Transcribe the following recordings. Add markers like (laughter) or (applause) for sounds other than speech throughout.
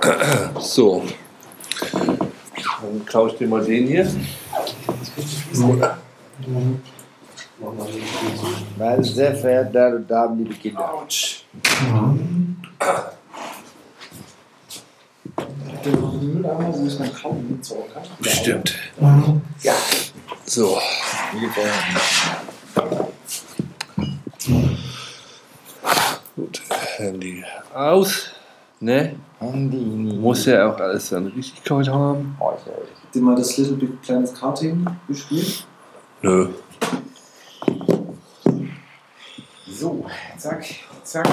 (clears throat) So. Dann klaue ich dir mal den hier. Meine sehr verehrten Damen und Damen, liebe Kinder. Bestimmt. Ja. So. Gut. Handy aus. Ne? Muss ja auch alles dann Richtigkeit haben. Habt ihr mal das Little Big Planet Karting gespielt? Nö. So, zack, zack.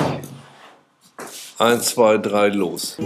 Eins, zwei, drei, los.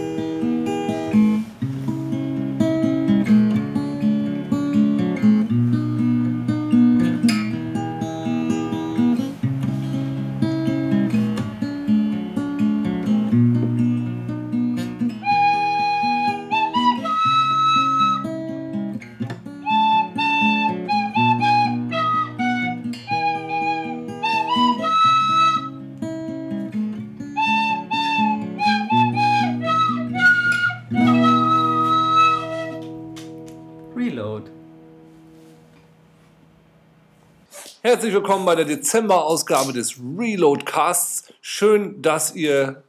Herzlich willkommen bei der Dezember-Ausgabe des Reload-Casts. Schön, dass ihr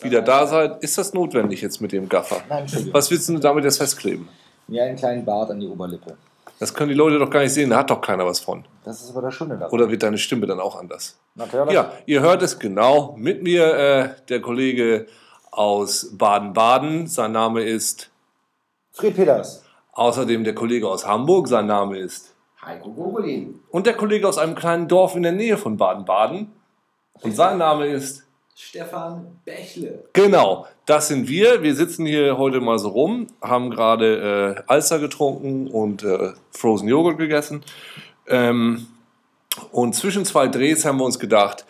wieder da seid. Ist das notwendig jetzt mit dem Gaffer? Nein, Entschuldigung. Was willst du damit jetzt festkleben? Mir einen kleinen Bart an die Oberlippe. Das können die Leute doch gar nicht sehen, da hat doch keiner was von. Das ist aber das Schöne daran. Oder wird deine Stimme dann auch anders? Natürlich. Ja, ihr hört es genau. Mit mir äh, der Kollege aus Baden-Baden. Sein Name ist Fried Peters. außerdem der Kollege aus Hamburg. Sein Name ist Heiko Gogolin. und der Kollege aus einem kleinen Dorf in der Nähe von Baden-Baden. Und sein Name ist Stefan Bächle. Genau, das sind wir. Wir sitzen hier heute mal so rum, haben gerade äh, Alster getrunken und äh, Frozen Joghurt gegessen. Ähm, und zwischen zwei Drehs haben wir uns gedacht,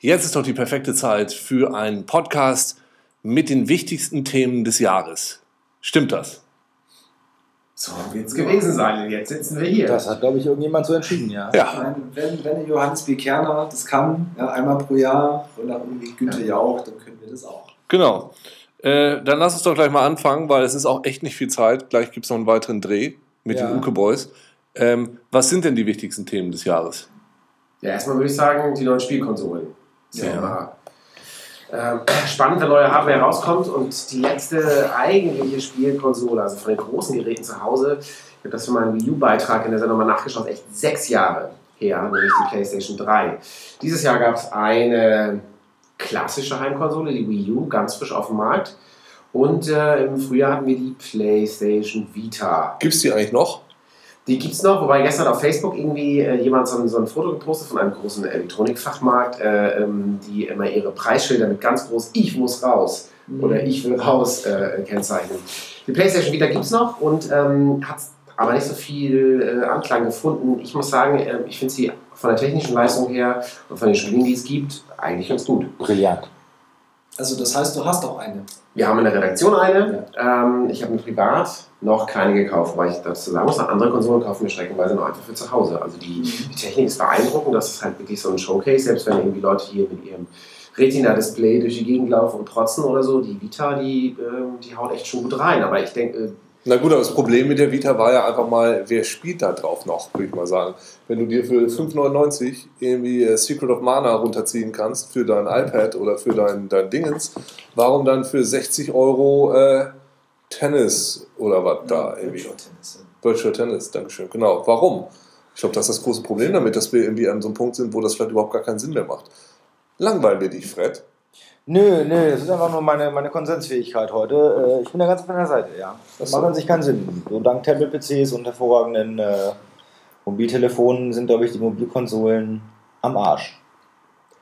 jetzt ist doch die perfekte Zeit für einen Podcast mit den wichtigsten Themen des Jahres. Stimmt das? So wird es gewesen sein. Und jetzt sitzen wir hier. Das hat, glaube ich, irgendjemand so entschieden, ja. Ja. Wenn, wenn Johannes B. Kerner das kann, ja, einmal pro Jahr, oder irgendwie Günther Jauch, dann können wir das auch. Genau. Äh, dann lass uns doch gleich mal anfangen, weil es ist auch echt nicht viel Zeit. Gleich gibt es noch einen weiteren Dreh mit Ja. den Uke Boys. Ähm, was sind denn die wichtigsten Themen des Jahres? Ja, erstmal würde ich sagen, die neuen Spielkonsolen. Ja (clears throat) Ja. immer ähm, spannend, wenn neue Hardware rauskommt und die letzte eigentliche Spielkonsole, also von den großen Geräten zu Hause, ich habe das für meinen Wii U-Beitrag in der Sendung mal nachgeschaut, echt sechs Jahre her, nämlich die PlayStation 3. Dieses Jahr gab es eine klassische Heimkonsole, die Wii U, ganz frisch auf dem Markt. Und äh, im Frühjahr hatten wir die PlayStation Vita. Gibt es die eigentlich noch? Die gibt es noch, wobei gestern auf Facebook irgendwie äh, jemand so ein, so ein Foto gepostet von einem großen Elektronikfachmarkt, äh, ähm, die immer ihre Preisschilder mit ganz groß Ich muss raus oder Ich will raus äh, kennzeichnen. Die PlayStation Vita gibt es noch und ähm, hat aber nicht so viel äh, Anklang gefunden. Ich muss sagen, äh, ich finde sie von der technischen Leistung her und von den Spielen, die es gibt, eigentlich ganz gut. Brillant. Also das heißt, du hast auch eine. Wir haben in der Redaktion eine. Ähm, ich habe mir privat noch keine gekauft, weil ich dazu sagen muss, andere Konsolen kaufen wir streckenweise noch einfach für zu Hause. Also die, die Technik ist beeindruckend. Das ist halt wirklich so ein Showcase, selbst wenn irgendwie Leute hier mit ihrem Retina-Display durch die Gegend laufen und protzen oder so. Die Vita, die, ähm, die haut echt schon gut rein. Aber ich denke, äh, Na gut, aber das Problem mit der Vita war ja einfach mal, wer spielt da drauf noch, würde ich mal sagen. Wenn du dir für 5,99 irgendwie äh, Secret of Mana runterziehen kannst für dein iPad oder für dein, dein Dingens, warum dann für 60 Euro äh, Tennis oder was da irgendwie? Virtual Tennis. Virtual Tennis, Dankeschön. Genau, warum? Ich glaube, das ist das große Problem damit, dass wir irgendwie an so einem Punkt sind, wo das vielleicht überhaupt gar keinen Sinn mehr macht. Langweilen wir dich, Fred? Nö, nö, das ist einfach nur meine, meine Konsensfähigkeit heute. Äh, Ich bin da ganz auf deiner Seite, ja. Das so. macht an sich keinen Sinn. So dank Tablet-PCs und hervorragenden äh, Mobiltelefonen sind, glaube ich, die Mobilkonsolen am Arsch.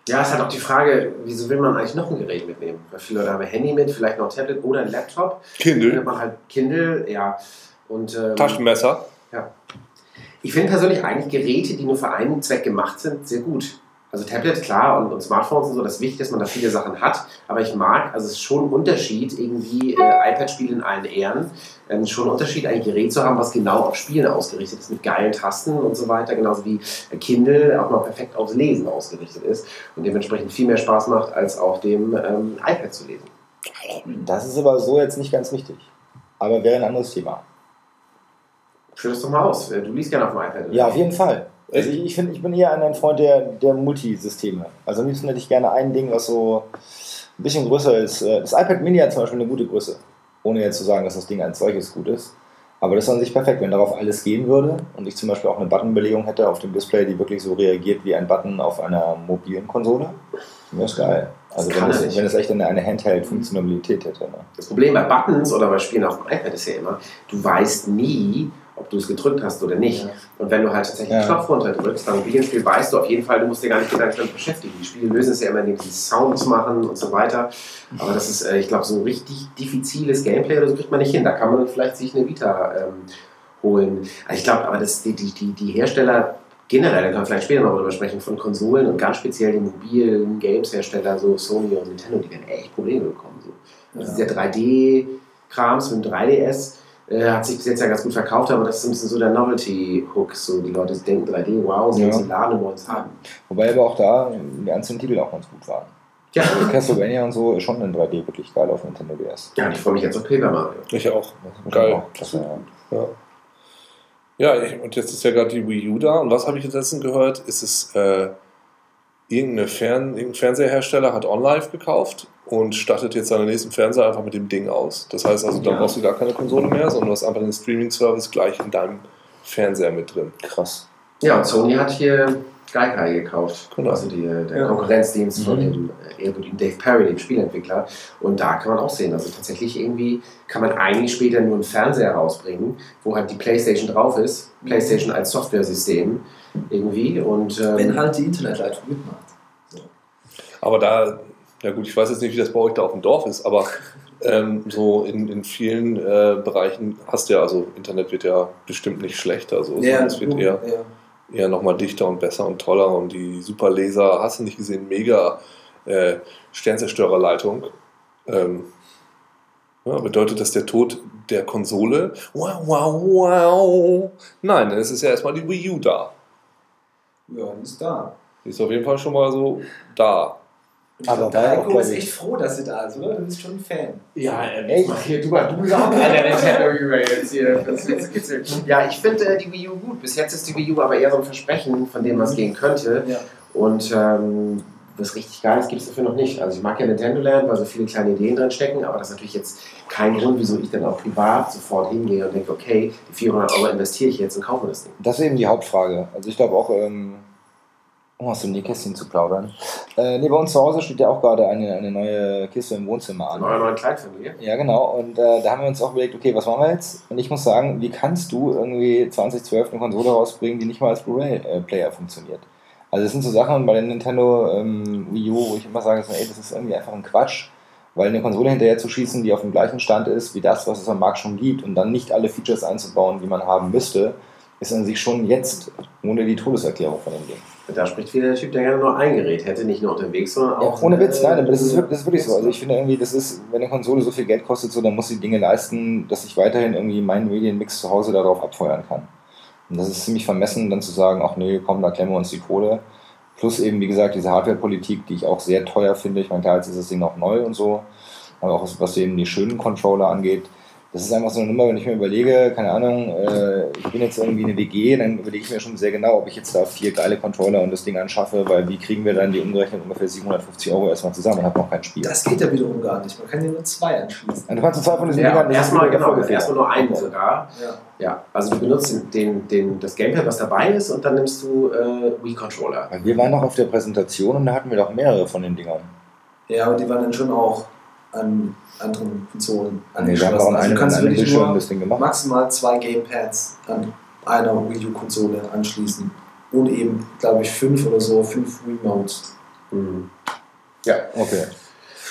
ja, ist halt auch die Frage, wieso will man eigentlich noch ein Gerät mitnehmen? Weil viele Leute haben ein Handy mit, vielleicht noch ein Tablet oder ein Laptop. Dann Kindle, hat man halt Kindle, ja. Und, ähm, Taschenmesser. Ich finde persönlich eigentlich Geräte, die nur für einen Zweck gemacht sind, sehr gut. Also Tablet, klar, und, und Smartphones und so, das ist wichtig, dass man da viele Sachen hat. Aber ich mag, also es ist schon ein Unterschied, irgendwie äh, iPad-Spiel in allen Ehren, ähm, schon ein Unterschied, ein Gerät zu haben, was genau auf Spielen ausgerichtet ist, mit geilen Tasten und so weiter, genauso wie äh, Kindle auch mal perfekt aufs Lesen ausgerichtet ist und dementsprechend viel mehr Spaß macht, als auf dem ähm, iPad zu lesen. Das ist aber so jetzt nicht ganz richtig. Aber wäre ein anderes Thema. Führ das doch mal aus. Du liest gerne auf dem iPad. oder? Ja, auf jeden Fall. Also ich, ich, find, ich bin eher ein Freund der, der Multisysteme. Also am liebsten hätte ich gerne ein Ding, was so ein bisschen größer ist. Äh, Das iPad Mini hat zum Beispiel eine gute Größe. Ohne jetzt zu sagen, dass das Ding als solches gut ist. Aber das ist an sich perfekt, wenn darauf alles gehen würde und ich zum Beispiel auch eine Buttonbelegung hätte auf dem Display, die wirklich so reagiert wie ein Button auf einer mobilen Konsole. wäre ist geil. Also Das wenn es, wenn es echt eine, eine Handheld-Funktionalität hätte. Ne? Das Problem bei Buttons oder bei Spielen auf dem iPad ist ja immer, du weißt nie, ob du es gedrückt hast oder nicht. Ja. Und wenn du halt tatsächlich Ja. den Knopf runterdrückst, dann wie im Spiel weißt du auf jeden Fall, du musst dir gar nicht Gedanken damit beschäftigen. Die Spiele lösen es ja immer, indem sie Sounds machen und so weiter. Aber das ist, äh, ich glaube, so richtig diffiziles Gameplay oder so kriegt man nicht hin. Da kann man vielleicht sich eine Vita ähm, holen. Also ich glaube, aber das, die, die, die, die Hersteller generell, da können wir vielleicht später noch drüber sprechen, von Konsolen und ganz speziell die mobilen Games-Hersteller, so Sony und Nintendo, die werden echt Probleme bekommen. So. Also Ja. dieser 3D-Krams mit dem 3DS äh, hat sich bis jetzt ja ganz gut verkauft, aber das ist ein bisschen so der Novelty-Hook. So, die Leute denken 3D, wow, sie Ja. sie laden wollen es haben. Wobei aber auch da die einzelnen Titel auch ganz gut waren. Ja, Also Castlevania und so ist schon in 3D wirklich geil auf Nintendo DS. ja ich freue mich jetzt auf Paper Mario. Ich auch. Geil. auch klasse, ja. Ja. Ja, ich, und jetzt ist ja gerade die Wii U da. Und was habe ich jetzt letztens gehört? Ist es äh, irgendeine Fern, irgendein Fernseherhersteller hat OnLive gekauft und stattet jetzt seinen nächsten Fernseher einfach mit dem Ding aus. Das heißt also, da Ja. brauchst du gar keine Konsole mehr, sondern du hast einfach den Streaming-Service gleich in deinem Fernseher mit drin. Krass. Ja, und Sony hat hier Gaikai gekauft. Genau. Also die, der Ja. Konkurrenzdienst von Mhm. dem äh, ehrwürdigen Dave Perry, dem Spielentwickler. Und da kann man auch sehen, also tatsächlich irgendwie kann man eigentlich später nur einen Fernseher rausbringen, wo halt die Playstation drauf ist. Playstation als Software-System irgendwie. Und, ähm, Wenn halt die Internetleitung mitmacht. Aber da, ja gut, ich weiß jetzt nicht, wie das bei euch da auf dem Dorf ist, aber ähm, so in, in vielen äh, Bereichen hast du ja, also Internet wird ja bestimmt nicht schlechter. So, sondern es wird eher, ja. eher nochmal dichter und besser und toller und die Superlaser, hast du nicht gesehen, mega äh, Sternzerstörerleitung. Ähm, ja, bedeutet das der Tod der Konsole? Wow, wow, wow. Nein, es ist ja erstmal die Wii U da. Ja, die ist da. Die ist auf jeden Fall schon mal so da. Aber der auch, Heiko ist ich- echt froh, dass sie da ist, oder? Du bist schon ein Fan. Ja, Echt? mach hier, du, du jetzt hier. Das ist kitzelig. Ja, ich finde äh, die Wii U gut. Bis jetzt ist die Wii U aber eher so ein Versprechen, von dem was gehen könnte. Ja. Und ähm, was richtig Geiles gibt es dafür noch nicht. Also ich mag ja Nintendo Land, weil so viele kleine Ideen drin stecken, aber das ist natürlich jetzt kein Grund, wieso ich dann auch privat sofort hingehe und denke, okay, die 400 Euro investiere ich jetzt und kaufe das Ding. Das ist eben die Hauptfrage. Also ich glaube auch, ähm, um aus dem Nähkästchen zu plaudern. Äh, nee, bei uns zu Hause steht ja auch gerade eine, eine neue Kiste im Wohnzimmer An eurer neuen Kleinfamilie. Ja, genau. Und äh, da haben wir uns auch überlegt, okay, was machen wir jetzt? Und ich muss sagen, wie kannst du irgendwie 2012 eine Konsole rausbringen, die nicht mal als Blu-ray-Player funktioniert? Also das sind so Sachen bei der Nintendo ähm, Wii U, wo ich immer sage, so, ey, das ist irgendwie einfach ein Quatsch, weil eine Konsole hinterher zu schießen, die auf dem gleichen Stand ist wie das, was es am Markt schon gibt und dann nicht alle Features einzubauen, die man haben müsste, ist an sich schon jetzt ohne die Todeserklärung von dem Ding. Da spricht wieder der Typ, der gerne nur ein Gerät hätte, nicht nur unterwegs, sondern Ja, auch. ohne Witz, nein, aber das ist, wirklich, das ist wirklich so. Also ich finde irgendwie, das ist, wenn eine Konsole so viel Geld kostet, so, dann muss sie Dinge leisten, dass ich weiterhin irgendwie meinen Medienmix zu Hause darauf abfeuern kann. Und das ist ziemlich vermessen, dann zu sagen, ach nee, komm, da klemmen wir uns die Kohle. Plus eben, wie gesagt, diese Hardware-Politik, die ich auch sehr teuer finde. Ich meine, jetzt ist das Ding noch neu und so. Aber auch was eben die schönen Controller angeht. Das ist einfach so eine Nummer, wenn ich mir überlege, keine Ahnung, äh, ich bin jetzt irgendwie eine WG, dann überlege ich mir schon sehr genau, ob ich jetzt da vier geile Controller und das Ding anschaffe, weil wie kriegen wir dann die umgerechnet ungefähr 750 Euro erstmal zusammen und habe noch kein Spiel. Das geht ja wiederum gar nicht. Man kann ja nur zwei anschließen. Und du kannst zwei von diesen Ja, Dingern erstmal, genau, erstmal nur einen sogar. Ja. Ja, also du benutzt den, den, den, das Gamepad, was dabei ist, und dann nimmst du äh, Wii-Controller. Weil Wir waren noch auf der Präsentation und da hatten wir doch mehrere von den Dingern. ja, aber die waren dann schon auch an anderen Konsolen Nee, wir haben Also einem, du kannst an einem wirklich nur das Ding gemacht. maximal zwei Gamepads an einer Wii U-Konsole anschließen. Und eben, glaube ich, fünf oder so, fünf Remotes. Mhm. Okay.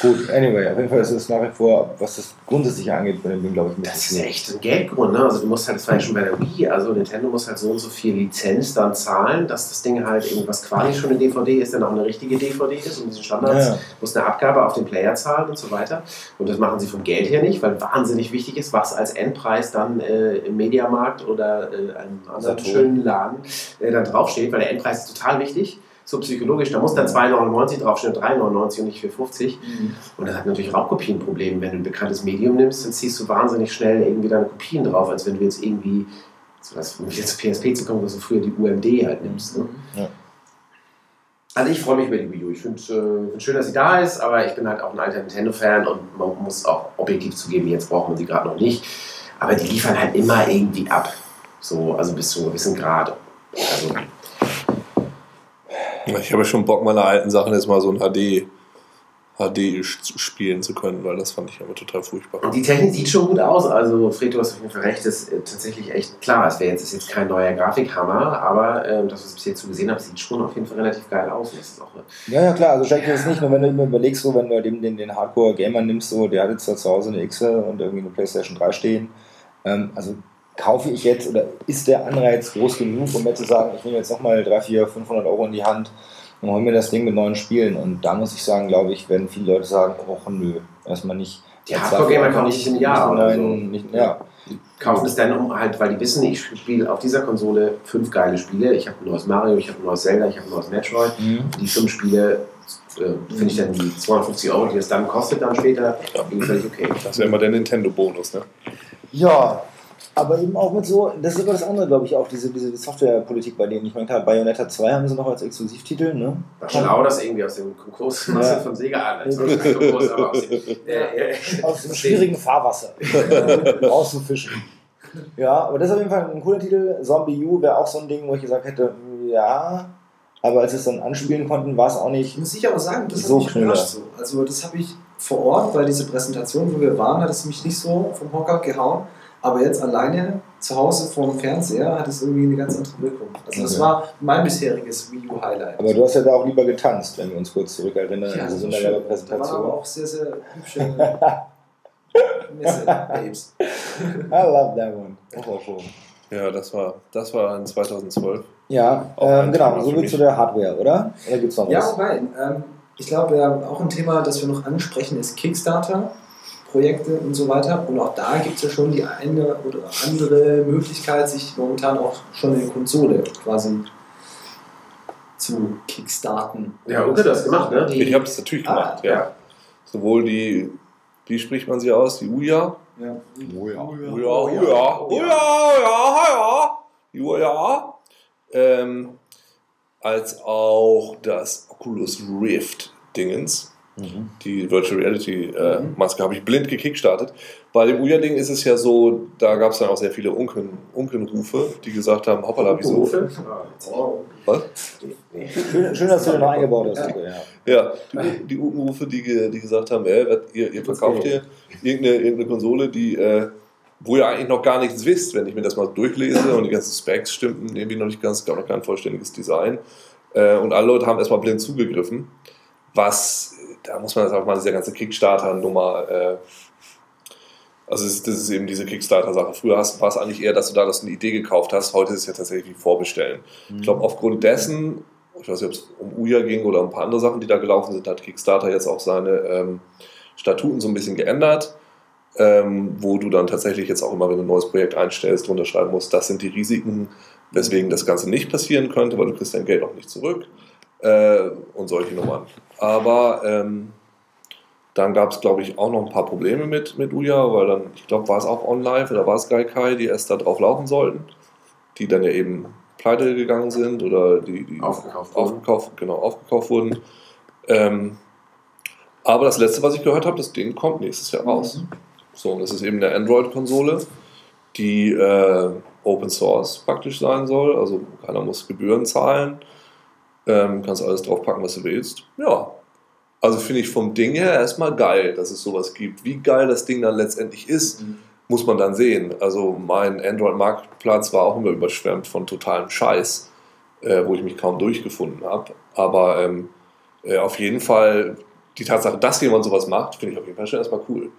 Gut, anyway, auf jeden Fall ist es nach wie vor, was das grundsätzlich angeht, bei dem Ding, glaube ich, Das ist echt ein Geldgrund, ne? Also du musst halt, das war ja schon bei der Wii, also Nintendo muss halt so und so viel Lizenz dann zahlen, dass das Ding halt irgendwas quasi schon eine DVD ist, dann auch eine richtige DVD ist und diesen Standards Ja. muss eine Abgabe auf den Player zahlen und so weiter. Und das machen sie vom Geld her nicht, weil wahnsinnig wichtig ist, was als Endpreis dann äh, im Mediamarkt oder äh, einem anderen Saturn. schönen Laden äh, dann draufsteht, weil der Endpreis ist total wichtig. So psychologisch. Da muss dann 2,99 draufstehen, 3,99 und nicht 4,50. Und das hat natürlich Raubkopienprobleme. Wenn du ein bekanntes Medium nimmst, dann ziehst du wahnsinnig schnell irgendwie deine Kopien drauf, als wenn du jetzt irgendwie, so was, um jetzt PSP zu kommen, was du früher die UMD halt nimmst. Ne? Ja. Also ich freue mich über die Wii U. Ich finde äh, find schön, dass sie da ist, aber ich bin halt auch ein alter Nintendo-Fan und man muss auch objektiv zugeben, jetzt brauchen wir sie gerade noch nicht. Aber die liefern halt immer irgendwie ab. So, also bis zu einem gewissen Grad. Also, Ich habe ja schon Bock, meine alten Sachen jetzt mal so ein HD, HD spielen zu können, weil das fand ich aber total furchtbar. und die Technik sieht schon gut aus. Also, Fred, du hast auf jeden Fall recht, das ist äh, tatsächlich echt klar. Es wäre jetzt, ist jetzt kein neuer Grafikhammer, aber ähm, das, was ich bis jetzt so gesehen habe, sieht schon auf jeden Fall relativ geil aus. Und das ist auch Ja, ja, klar, also schenkt dir das nicht, nur wenn du immer überlegst, so, wenn du eben den, den Hardcore-Gamer nimmst, so, der hat jetzt da zu Hause eine X und irgendwie eine Playstation 3 stehen. Ähm, also kaufe ich jetzt oder ist der Anreiz groß genug, um mir zu sagen, ich nehme jetzt nochmal 3, 4, 500 Euro in die Hand und hole mir das Ding mit neuen Spielen. Und da muss ich sagen, glaube ich, werden viele Leute sagen, oh nö, erstmal nicht. Die Hardcore-Gamer kaufen sich im Jahr Nicht, oder so. neuen, nicht, ja. kaufen es dann um halt, weil die wissen, ich spiele auf dieser Konsole fünf geile Spiele. Ich habe ein neues Mario, ich habe ein neues Zelda, ich habe ein neues Metroid. Mhm. Die fünf Spiele äh, finde ich dann die 250 Euro, die es dann kostet, dann später, völlig okay. Das ist ja immer der Nintendo-Bonus, ne? Ja, aber eben auch mit so, das ist aber das andere, glaube ich, auch, diese, diese Softwarepolitik bei denen. Ich meine, klar, Bayonetta 2 haben sie noch als Exklusivtitel, ne? Schlau, das irgendwie aus dem Konkurs Ja. von Sega an. Also nicht Konkurs, aber aus dem, äh, äh, Aus dem schwierigen Fahrwasser rauszufischen. Ja, aber das ist auf jeden Fall ein cooler Titel. Zombie U wäre auch so ein Ding, wo ich gesagt hätte, ja, aber als wir es dann anspielen konnten, war es auch nicht. Muss ich aber sagen, das So hat mich überrascht. So. Also das habe ich vor Ort, weil diese Präsentation, wo wir waren, hat es mich nicht so vom Hocker gehauen. Aber jetzt alleine zu Hause vor dem Fernseher hat es irgendwie eine ganz andere Wirkung. Also das war mein bisheriges Wii U Highlight. Aber du hast ja da auch lieber getanzt, wenn wir uns kurz zurückerinnern. ja, also das so war eine schön. Da Präsentation. auch sehr, sehr hübsche (laughs) Messe Babes. I love that one. Das war schon. Ja, das war, das war in 2012. Ja, ähm, genau, so mich. zu der Hardware, oder? Oder gibt es noch Ja, was? wobei, ähm, ich glaube, ja, auch ein Thema, das wir noch ansprechen, ist Kickstarter. Projekte und so weiter. Und auch da gibt es ja schon die eine oder andere Möglichkeit, sich momentan auch schon eine Konsole quasi zu kickstarten. Ja, Uke hat das gemacht, ne? Ich habe das natürlich Ah, gemacht, ja. Sowohl die, wie spricht man sie aus? Die Uja? Ja. Uja, Uja, Uja, Uja, ja, ja. Die Uja. Ähm, als auch das Oculus Rift Dingens. Mhm. Die Virtual Reality äh, Maske habe ich blind gekickstartet. Bei dem Uja-Ding ist es ja so, da gab es dann auch sehr viele Unken, Unkenrufe, die gesagt haben, hoppala, wieso? Oh. Was? Schön, schön, dass du den noch eingebaut hast. Ja. Ja. Die, die Unkenrufe, die, die gesagt haben, ey, ihr, ihr verkauft hier irgendeine, irgendeine Konsole, die, äh, wo ihr eigentlich noch gar nichts wisst, wenn ich mir das mal durchlese und die ganzen Specs stimmten irgendwie noch nicht ganz, gab noch kein vollständiges Design. Äh, und alle Leute haben erstmal blind zugegriffen. Was, da muss man jetzt auch mal diese ganze Kickstarter-Nummer, äh, also das ist, das ist eben diese Kickstarter-Sache. Früher hast- war es eigentlich eher, dass du da das eine Idee gekauft hast, heute ist es ja tatsächlich Vorbestellen. Ich glaube, aufgrund dessen, ich weiß nicht, ob es um Uja ging oder um ein paar andere Sachen, die da gelaufen sind, hat Kickstarter jetzt auch seine ähm, Statuten so ein bisschen geändert, ähm, wo du dann tatsächlich jetzt auch immer, wenn du ein neues Projekt einstellst, drunter schreiben musst, das sind die Risiken, weswegen das Ganze nicht passieren könnte, weil du kriegst dein Geld auch nicht zurück äh, und solche Nummern. Aber ähm, dann gab es, glaube ich, auch noch ein paar Probleme mit, mit Uja, weil dann, ich glaube, war es auch OnLive oder war es Gaikai, die erst da drauf laufen sollten, die dann ja eben pleite gegangen sind oder die, die Aufgekauft wurden. aufgekauft, genau, aufgekauft wurden. Ähm, aber das letzte, was ich gehört habe, das Ding kommt nächstes Jahr raus. So, und das ist eben eine Android-Konsole, die äh, Open Source praktisch sein soll. Also keiner muss Gebühren zahlen. Ähm, kannst alles draufpacken, was du willst. Ja. Also finde ich vom Ding her erstmal geil, dass es sowas gibt. Wie geil das Ding dann letztendlich ist, muss man dann sehen. Also mein Android-Marktplatz war auch immer überschwemmt von totalem Scheiß, äh, wo ich mich kaum durchgefunden habe. Aber ähm, äh, auf jeden Fall die Tatsache, dass jemand sowas macht, finde ich auf jeden Fall schon erstmal cool.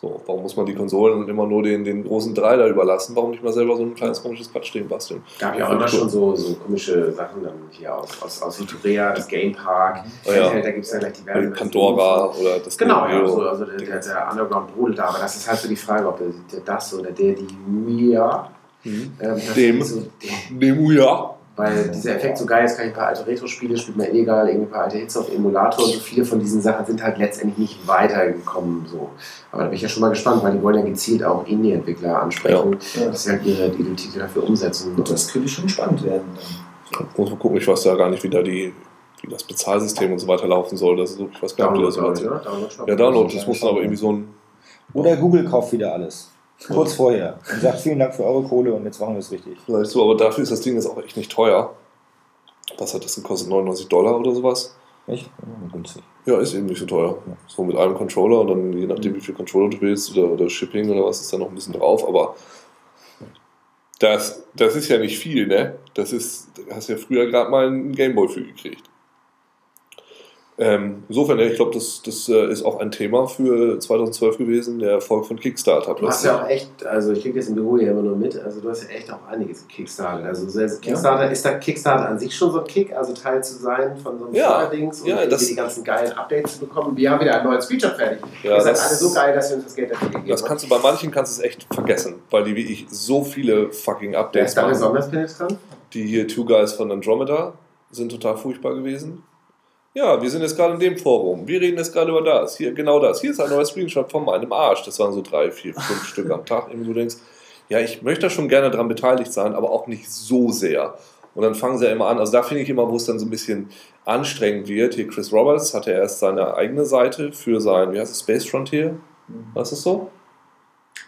So, warum muss man die Konsolen immer nur den, den großen drei da überlassen? Warum nicht mal selber so ein kleines komisches Quatsch stehen basteln? gab ja auch immer schon so, so komische Sachen dann hier aus, aus, aus Südkorea, das Game Park, Oh ja. da gibt es ja gleich diverse. Pandora oder das Genau, ja, Neo. also, also der, der, der Underground brodelt da, aber das ist halt so die Frage, ob der, der das oder der die Mia, Mhm. ähm, Dem. so, dem, Nemu ja. Weil dieser Effekt so geil ist, kann ich ein paar alte Retro-Spiele, spielt man illegal, irgendwie ein paar alte Hits auf Emulator und so viele von diesen Sachen sind halt letztendlich nicht weitergekommen. So. Aber da bin ich ja schon mal gespannt, weil die wollen ja gezielt auch Indie-Entwickler ansprechen, Ja. dass sie halt ihre, ihre Titel dafür umsetzen. Und das könnte schon spannend werden. Dann. Muss man gucken, ich weiß ja gar nicht, wie da die, wie das Bezahlsystem und so weiter laufen soll. Das ist, ich weiß gar nicht, wie das Download, so Ja, Download, das muss aber irgendwie so ein. Oder Google kauft wieder alles. Kurz vorher. Und sagt vielen Dank für eure Kohle und jetzt machen wir es richtig. Vielleicht so, aber dafür ist das Ding jetzt auch echt nicht teuer. Was hat das gekostet? 99 Dollar oder sowas? Echt? Ja, günstig. Ja, ist eben nicht so teuer. So mit einem Controller und dann je nachdem, wie viel Controller du willst oder, oder Shipping oder was, ist da noch ein bisschen drauf. Aber das, das ist ja nicht viel, ne? Das ist, da hast ja früher gerade mal einen Gameboy für gekriegt. Ähm, insofern, ja, ich glaube, das, das äh, ist auch ein Thema für 2012 gewesen, der Erfolg von Kickstarter. Du hast ja auch echt, also ich kriege das im Büro hier immer nur mit, also du hast ja echt auch einiges Kickstarter. Also Kickstarter, ist da Kickstarter an sich schon so ein Kick, also Teil zu sein von so einem Ja, Steuerdings und ja, irgendwie das- die ganzen geilen Updates zu bekommen. Wir haben wieder ein neues Feature fertig. Ja, Ihr seid das- alle so geil, dass wir uns das Geld dafür gegeben Das haben. kannst du bei manchen kannst du es echt vergessen, weil die wie ich so viele fucking Wer Updates ist da besonders penetrant? Die hier Two Guys von Andromeda sind total furchtbar gewesen. Ja, wir sind jetzt gerade in dem Forum. Wir reden jetzt gerade über das. Hier, genau das. Hier ist ein neuer Screenshot von meinem Arsch. Das waren so drei, vier, fünf Stück am Tag. Irgendwie du denkst, ja, ich möchte da schon gerne dran beteiligt sein, aber auch nicht so sehr. Und dann fangen sie ja immer an. Also da finde ich immer, wo es dann so ein bisschen anstrengend wird. Hier Chris Roberts hatte erst seine eigene Seite für sein, wie heißt es, Space Frontier? Was ist so?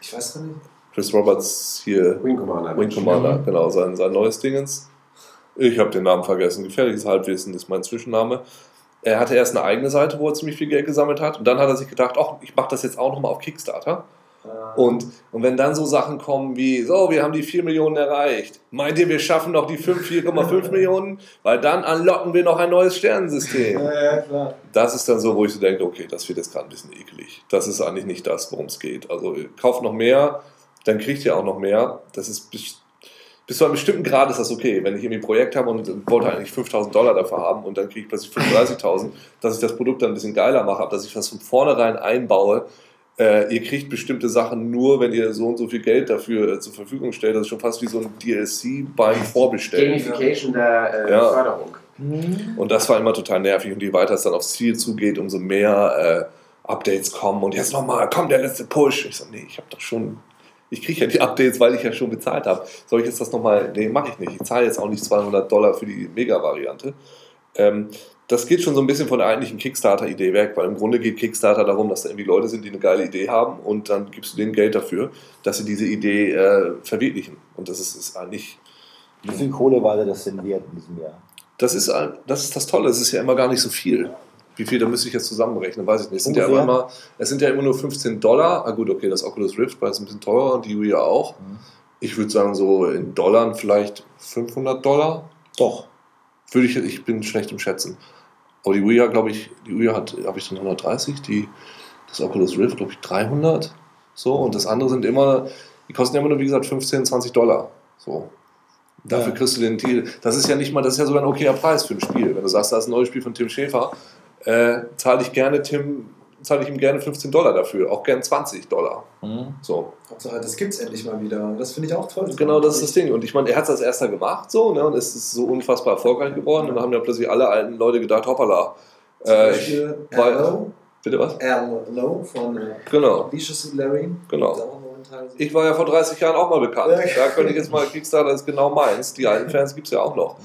Ich weiß gar nicht. Chris Roberts hier Wing Commander. Wing Commander, genau, sein, sein neues Dingens. Ich habe den Namen vergessen. Gefährliches Halbwissen ist mein Zwischenname. Er hatte erst eine eigene Seite, wo er ziemlich viel Geld gesammelt hat. Und dann hat er sich gedacht, ach, ich mache das jetzt auch nochmal auf Kickstarter. Und, und wenn dann so Sachen kommen wie, so, wir haben die 4 Millionen erreicht. Meint ihr, wir schaffen noch die 5, 4,5 (laughs) Millionen? Weil dann unlocken wir noch ein neues Sternensystem. ja, klar. Das ist dann so, wo ich so denke, okay, das wird jetzt gerade ein bisschen eklig. Das ist eigentlich nicht das, worum es geht. Also kauft noch mehr, dann kriegt ihr auch noch mehr. Das ist bis, zu einem bestimmten Grad ist das okay. Wenn ich irgendwie ein Projekt habe und wollte eigentlich 5000 Dollar dafür haben und dann kriege ich plötzlich 35.000, dass ich das Produkt dann ein bisschen geiler mache, dass ich das von vornherein einbaue. Äh, ihr kriegt bestimmte Sachen nur, wenn ihr so und so viel Geld dafür äh, zur Verfügung stellt. Das ist schon fast wie so ein DLC beim Vorbestellen. Gamification der äh, Ja. Förderung. Und das war immer total nervig. Und je weiter es dann aufs Ziel zugeht, umso mehr äh, Updates kommen. Und jetzt nochmal, komm, der letzte Push. Ich so, nee, ich habe doch schon, ich kriege ja die Updates, weil ich ja schon bezahlt habe. Soll ich jetzt das nochmal, nee, mache ich nicht. Ich zahle jetzt auch nicht 200 Dollar für die Mega-Variante. Ähm, das geht schon so ein bisschen von der eigentlichen Kickstarter-Idee weg, weil im Grunde geht Kickstarter darum, dass da irgendwie Leute sind, die eine geile Idee haben und dann gibst du denen Geld dafür, dass sie diese Idee äh, verwirklichen. Und das ist, ist eigentlich Wie viel Kohle war das denn wert in diesem Jahr? das ist, das ist das Tolle, es ist ja immer gar nicht so viel. Wie viel, da müsste ich jetzt zusammenrechnen, weiß ich nicht. Es sind, ja immer, es sind ja immer nur 15 Dollar. Ah gut, okay, das Oculus Rift war jetzt ein bisschen teurer und die ja auch. Mhm. Ich würde sagen, so in Dollar vielleicht 500 Dollar. Doch. Würde ich, ich bin schlecht im Schätzen. Aber die ja, glaube ich, die Wii hat, habe ich dann 130, die, das Oculus Rift, glaube ich, 300. So, und das andere sind immer, die kosten ja immer nur, wie gesagt, 15, 20 Dollar. So. Dafür Ja. kriegst du den Deal. Das ist ja nicht mal, das ist ja sogar ein okayer Preis für ein Spiel. Wenn du sagst, da ist ein neues Spiel von Tim Schäfer, äh, zahle ich gerne Tim, zahle ich ihm gerne 15 Dollar dafür, auch gern 20 Dollar. Mhm. So. Hauptsache, das gibt's endlich mal wieder. Das finde ich auch toll. Genau, das ist das Ding. Und ich meine, er hat es als erster gemacht, so, ne, und es ist so unfassbar erfolgreich geworden. Und dann haben ja plötzlich alle alten Leute gedacht, hoppala. Zum Äh, ich, Erlo, bitte was? Erlo von äh, Genau. Vicious Larry. Genau. Ich war ja vor 30 Jahren auch mal bekannt. Da könnte ich jetzt mal, Kickstarter ist genau meins. Die alten Fans gibt es ja auch noch.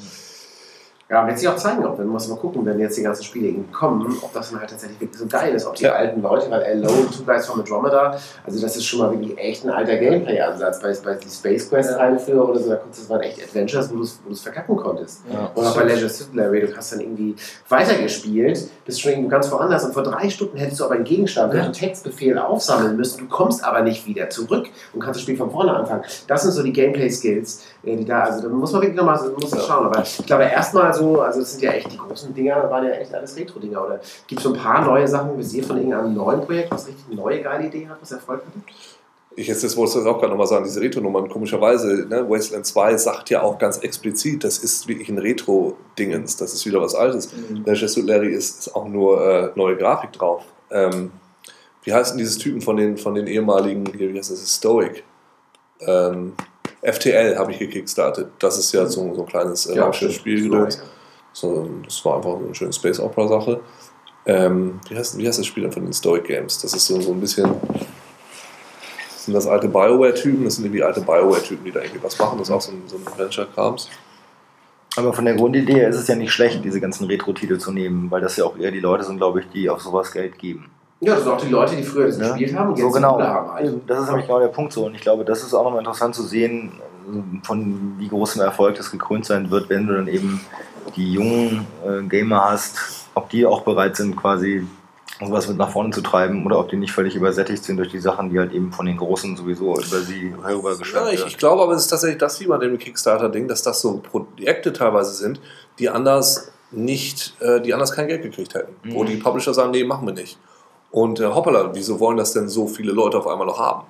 Ja, wird sich auch zeigen, ob, man muss mal gucken, wenn jetzt die ganzen Spiele kommen, ob das dann halt tatsächlich wirklich so geil ist, ob die Ja. alten Leute, weil Alone, Two Guys from Andromeda, also das ist schon mal wirklich echt ein alter Gameplay-Ansatz. Bei, bei die Space Quest-Teile früher oder so, da konntest, das waren echt Adventures, wo du es verkacken konntest. Ja. Oder auch bei Leisure Suit Larry, du hast dann irgendwie weitergespielt, bist schon irgendwo ganz woanders und vor drei Stunden hättest du aber einen Gegenstand mit einem Textbefehl aufsammeln müssen. Du kommst aber nicht wieder zurück und kannst das Spiel von vorne anfangen. Das sind so die Gameplay-Skills, die da, also da muss man wirklich nochmal muss man Ja. schauen. Aber ich glaube erstmal so, also das sind ja echt die großen Dinger, waren ja echt alles Retro-Dinger. Oder gibt es so ein paar neue Sachen, ihr von irgendeinem neuen Projekt, was richtig neue geile Idee hat, was Erfolg hatte? Ich jetzt, jetzt wollte ich das auch gerade nochmal sagen, diese Retro-Nummern, komischerweise, ne, Wasteland 2 sagt ja auch ganz explizit, das ist wirklich ein Retro-Dingens, das ist wieder was Altes. Mhm. Der Jessup Larry ist, ist auch nur äh, neue Grafik drauf. Ähm, wie heißt denn dieses Typen von den, von den ehemaligen, wie heißt das, Stoic? Ähm, FTL habe ich gekickstartet. Das ist ja so, so ein kleines äh, Ja, stimmt. gedöns. So, das war einfach so eine schöne Space Opera-Sache. Ähm, wie, heißt, wie heißt das Spiel von den Stoic Games? Das ist so, so ein bisschen. Sind das alte Bioware-Typen? Das sind irgendwie alte Bioware-Typen, die da irgendwie was machen. Das ist auch so ein, so ein Adventure-Krams. Aber von der Grundidee her ist es ja nicht schlecht, diese ganzen Retro-Titel zu nehmen, weil das ja auch eher die Leute sind, glaube ich, die auf sowas Geld geben. Ja, das sind auch die Leute, die früher das Ne? gespielt haben und So jetzt genau. haben. Eben, Das ist nämlich genau der Punkt so. Und ich glaube, das ist auch nochmal interessant zu sehen, äh, von wie großem Erfolg das gekrönt sein wird, wenn du dann eben die jungen äh, Gamer hast, ob die auch bereit sind, quasi sowas mit nach vorne zu treiben oder ob die nicht völlig übersättigt sind durch die Sachen, die halt eben von den Großen sowieso über sie Ja, herübergeschwemmt ich, werden. ich glaube aber, es ist tatsächlich das wie bei dem Kickstarter-Ding, dass das so Projekte teilweise sind, die anders nicht, äh, die anders kein Geld gekriegt hätten. Wo Mhm. die Publisher sagen, nee, machen wir nicht. Und äh, hoppala, wieso wollen das denn so viele Leute auf einmal noch haben?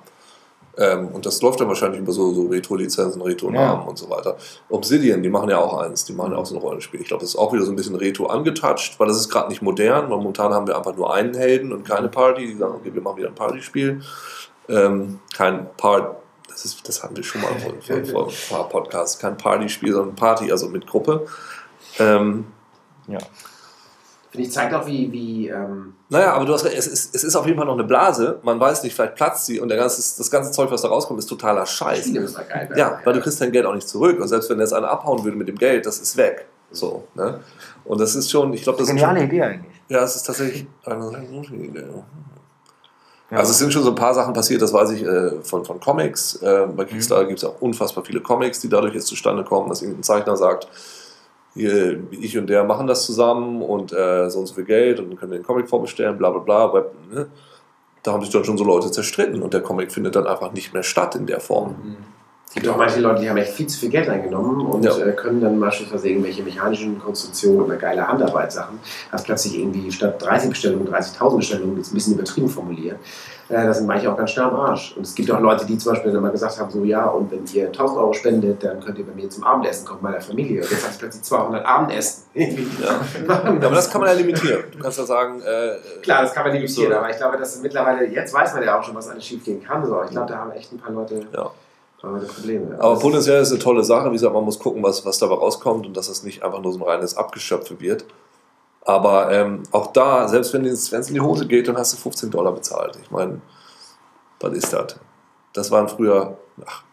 Ähm, und das läuft dann wahrscheinlich über so, so Retro-Lizenzen, Retro-Namen Ja. und so weiter. Obsidian, die machen ja auch eins, die machen ja auch so ein Rollenspiel. Ich glaube, das ist auch wieder so ein bisschen Retro angetouched, weil das ist gerade nicht modern. Momentan haben wir einfach nur einen Helden und keine Party. Die sagen, okay, wir machen wieder ein Partyspiel. Ähm, kein Part, das, ist, das hatten wir schon mal vor, vor, (laughs) vor ein paar Podcasts, kein Partyspiel, sondern Party, also mit Gruppe. Ähm, Ja. Finde ich, zeigt auch, wie, wie ähm, naja, aber du hast recht, es ist, es ist auf jeden Fall noch eine Blase. Man weiß nicht, vielleicht platzt sie und der ganze, das ganze Zeug, was da rauskommt, ist totaler Scheiß. Spiele halt geil werden. Ja, weil du kriegst dein Geld auch nicht zurück. Und selbst wenn jetzt einer abhauen würde mit dem Geld, das ist weg. So, ne? Und das ist schon, ich glaube, das ist Geniale Idee eigentlich. Ja, es ist tatsächlich eine sehr gute Idee. Ja. Also es sind schon so ein paar Sachen passiert, das weiß ich äh, von, von Comics. Äh, bei Kickstarter gibt es auch unfassbar viele Comics, die dadurch jetzt zustande kommen, dass irgendein Zeichner sagt, ich und der machen das zusammen und äh, so und so viel Geld und können den Comic vorbestellen, bla bla bla. Web, ne? Da haben sich dann schon so Leute zerstritten und der Comic findet dann einfach nicht mehr statt in der Form. Es gibt auch manche Leute, die haben echt viel zu viel Geld eingenommen und Ja. äh, können dann beispielsweise irgendwelche mechanischen Konstruktionen oder geile Handarbeitssachen, als plötzlich irgendwie statt 30 Bestellungen 30.000 Bestellungen, jetzt ein bisschen übertrieben formuliert. Äh, da sind manche auch ganz schnell am Arsch. Und es gibt auch Leute, die zum Beispiel dann mal gesagt haben, so ja, und wenn ihr 1000 Euro spendet, dann könnt ihr bei mir zum Abendessen kommen, bei der Familie. Und jetzt hat es plötzlich 200 Abendessen. (laughs) Ja. Aber das kann man ja limitieren. Du kannst ja sagen, äh, Klar, das kann man limitieren, So. aber ich glaube, dass mittlerweile, jetzt weiß man ja auch schon, was alles schief gehen kann. So. Ich glaube, da haben echt ein paar Leute, Ja. Aber Das- potenziell ist eine tolle Sache. Wie gesagt, man muss gucken, was, was dabei rauskommt und dass es nicht einfach nur so ein reines Abgeschöpfe wird. Aber ähm, auch da, selbst wenn es wenn es in die Hose geht, dann hast du 15 Dollar bezahlt. Ich meine, was ist das? Das waren früher, ach,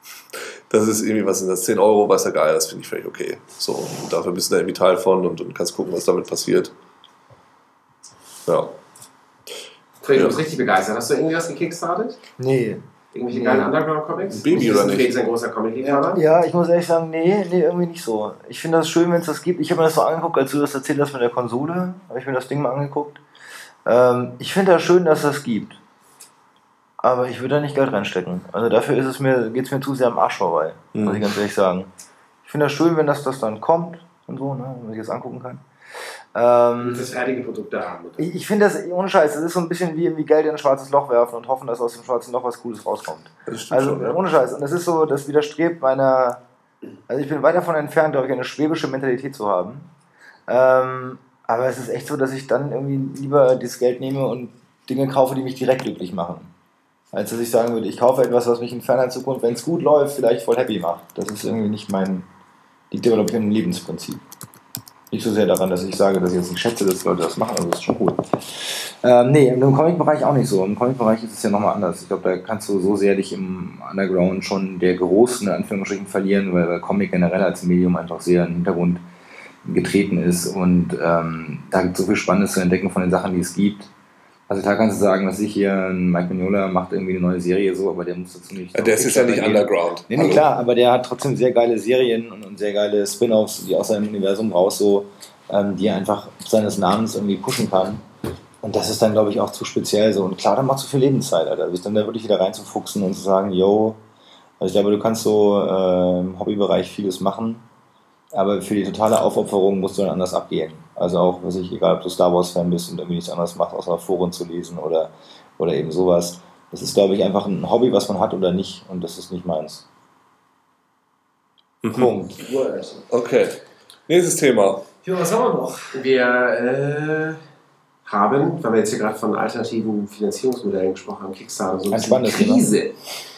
das ist irgendwie, was sind das, 10 Euro, weiß der Geil, das finde ich völlig okay. So, und dafür bist du da irgendwie Teil von und, und kannst gucken, was damit passiert. Ja. Fred, du Ja. bist richtig begeistert. Hast du irgendwie was gekickstartet? Nee. Irgendwelche Nee. geilen Underground-Comics? Ein Baby oder nicht? Ist ein großer Comic-Liebhaber. Ja, ich muss ehrlich sagen, nee, nee, irgendwie nicht so. Ich finde das schön, wenn es das gibt. Ich habe mir das so angeguckt, als du das erzählt hast mit der Konsole, habe ich mir das Ding mal angeguckt. Ähm, ich finde das schön, dass es das gibt. Aber ich würde da nicht Geld reinstecken. Also dafür ist es mir, geht es mir zu sehr am Arsch vorbei, muss Mhm. ich ganz ehrlich sagen. Ich finde das schön, wenn das, das dann kommt und so, ne, wenn man sich das angucken kann. Ähm, Das fertige Produkt da haben. ich ich finde das, ohne Scheiß, das ist so ein bisschen wie, wie Geld in ein schwarzes Loch werfen und hoffen, dass aus dem schwarzen Loch was Cooles rauskommt. Das stimmt Also schon, ja. ohne Scheiß. Und das ist so, das widerstrebt meiner. Also ich bin weit davon entfernt, glaube ich, eine schwäbische Mentalität zu haben. Ähm, aber es ist echt so, dass ich dann irgendwie lieber das Geld nehme und Dinge kaufe, die mich direkt glücklich machen. Als dass ich sagen würde, ich kaufe etwas, was mich in ferner Zukunft, wenn es gut läuft, vielleicht voll happy macht. Das ist irgendwie nicht mein. liegt aber, glaube ich, im Lebensprinzip. Nicht so sehr daran, dass ich sage, dass ich jetzt nicht schätze, dass Leute das machen, also das ist schon gut. Ähm, nee, im Comic-Bereich auch nicht so. Im Comic-Bereich ist es ja nochmal anders. Ich glaube, da kannst du so sehr dich im Underground schon der großen in Anführungsstrichen verlieren, weil, weil Comic generell als Medium einfach sehr in den Hintergrund getreten ist und ähm, da gibt es so viel Spannendes zu entdecken von den Sachen, die es gibt. Also da kannst du sagen, was ich hier, ein Mike Mignola macht irgendwie eine neue Serie so, aber der muss dazu nicht. Ja, der ist ja nicht underground. Nee, nee, Hallo. klar, aber der hat trotzdem sehr geile Serien und, und sehr geile Spin-offs, die aus seinem Universum raus so, ähm, die er einfach seines Namens irgendwie pushen kann. Und das ist dann, glaube ich, auch zu speziell so. Und klar, dann macht zu viel Lebenszeit, Alter. Sich dann da wirklich wieder reinzufuchsen und zu sagen, yo, also ich glaube, du kannst so äh, im Hobbybereich vieles machen, aber für die totale Aufopferung musst du dann anders abgehen. Also auch, was ich, egal ob du Star Wars-Fan bist und irgendwie nichts anderes machst, außer Foren zu lesen oder, oder eben sowas. Das ist, glaube ich, einfach ein Hobby, was man hat oder nicht. Und das ist nicht meins. Mhm. Punkt. Word. Okay. Nächstes Thema. Ja, was haben wir noch? Wir äh, haben, weil wir jetzt hier gerade von alternativen Finanzierungsmodellen gesprochen haben, Kickstarter, so ein Ein bisschen spannendes Thema.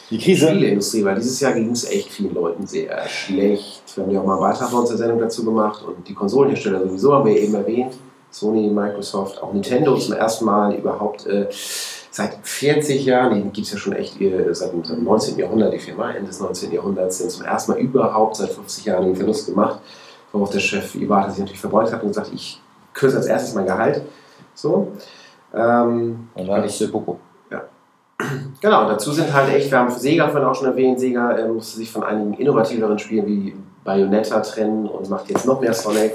Krise. Die Krise. Spieleindustrie, weil dieses Jahr ging es echt vielen Leuten sehr schlecht. Wir haben ja auch mal einen Beitrag bei uns der Sendung dazu gemacht und die Konsolenhersteller sowieso haben wir eben erwähnt. Sony, Microsoft, auch Nintendo zum ersten Mal überhaupt äh, seit 40 Jahren, die gibt es ja schon echt äh, seit dem 19. Jahrhundert, die Firma, Ende des 19. Jahrhunderts, sind zum ersten Mal überhaupt seit 50 Jahren einen Verlust gemacht, worauf der Chef Iwata sich natürlich verbeugt hat und gesagt, ich kürze als erstes mein Gehalt. So. Ähm, Und dann ist der Popo. Genau, dazu sind halt echt, wir haben Sega vorhin auch schon erwähnt, Sega äh, musste sich von einigen innovativeren Spielen wie Bayonetta trennen und macht jetzt noch mehr Sonic.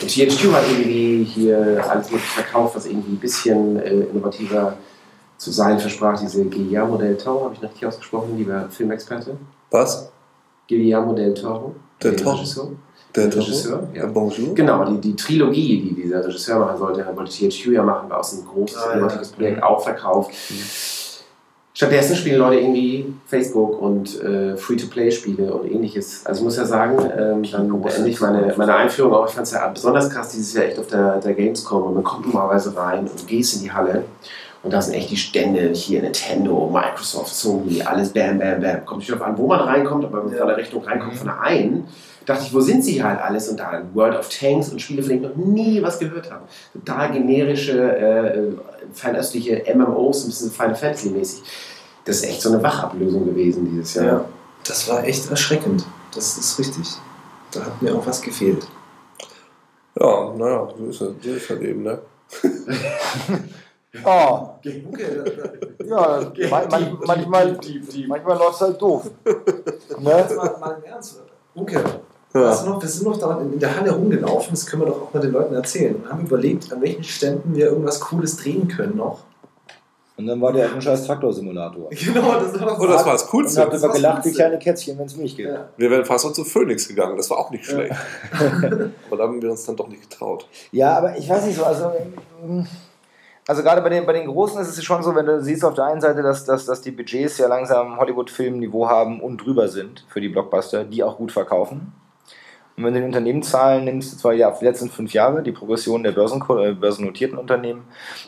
Und THQ hat irgendwie hier alles mögliche verkauft, was irgendwie ein bisschen äh, innovativer zu sein versprach. Diese Guillermo del Toro, habe ich noch richtig ausgesprochen, lieber Filmexperte. Was? Guillermo del Toro. Del der Toro? Regisseur. Der Regisseur, ja. Bonjour. Genau, die, die Trilogie, die dieser Regisseur machen sollte, wollte THQ ja machen, war aus ein großes, Ah, ja. innovatives Projekt auch verkauft. Stattdessen spielen Leute irgendwie Facebook und äh, Free-to-Play-Spiele und ähnliches. Also ich muss ja sagen, ähm, dann beende ich meine, meine Einführung auch. Ich fand es ja besonders krass dieses Jahr echt auf der, der Gamescom und man kommt normalerweise rein und gehst in die Halle und da sind echt die Stände hier Nintendo, Microsoft, Sony, alles bam, bam, bam. Kommt nicht darauf an, wo man reinkommt, aber wenn man von der Richtung reinkommt, von der einen, dachte ich, wo sind sie halt alles? Und da World of Tanks und Spiele, von denen ich noch nie was gehört habe. Total generische, äh, fernöstliche MMOs, ein bisschen Final Fantasy mäßig. Das ist echt so eine Wachablösung gewesen dieses Jahr. Ja, das war echt erschreckend. Das ist richtig. Da hat mir auch was gefehlt. Ja, naja, so ist, es, so ist halt eben, ne? Oh, Okay, ja, man, man, manchmal, manchmal läuft es halt doof. Ne? jetzt mal, mal im Ernst. Uke, weißt du noch, wir sind noch da in der Halle rumgelaufen, das können wir doch auch mal den Leuten erzählen. Und haben überlegt, an welchen Ständen wir irgendwas Cooles drehen können noch. Und dann war der ein scheiß Traktorsimulator. (laughs) Genau, das war Oh, das war das Und Coolste. habt das immer war's gelacht wie Coolste. kleine Kätzchen, wenn es Milch gibt. Ja. Wir wären fast noch zu Phoenix gegangen, das war auch nicht schlecht. (laughs) Aber da haben wir uns dann doch nicht getraut. Ja, aber ich weiß nicht so, also, also gerade bei den, bei den Großen ist es schon so, wenn du siehst auf der einen Seite, dass, dass, dass die Budgets ja langsam Hollywood-Film-Niveau haben und drüber sind für die Blockbuster, die auch gut verkaufen. Und wenn du die Unternehmenszahlen nimmst, zwar ja, die letzten fünf Jahre, die Progression der äh, börsennotierten Unternehmen,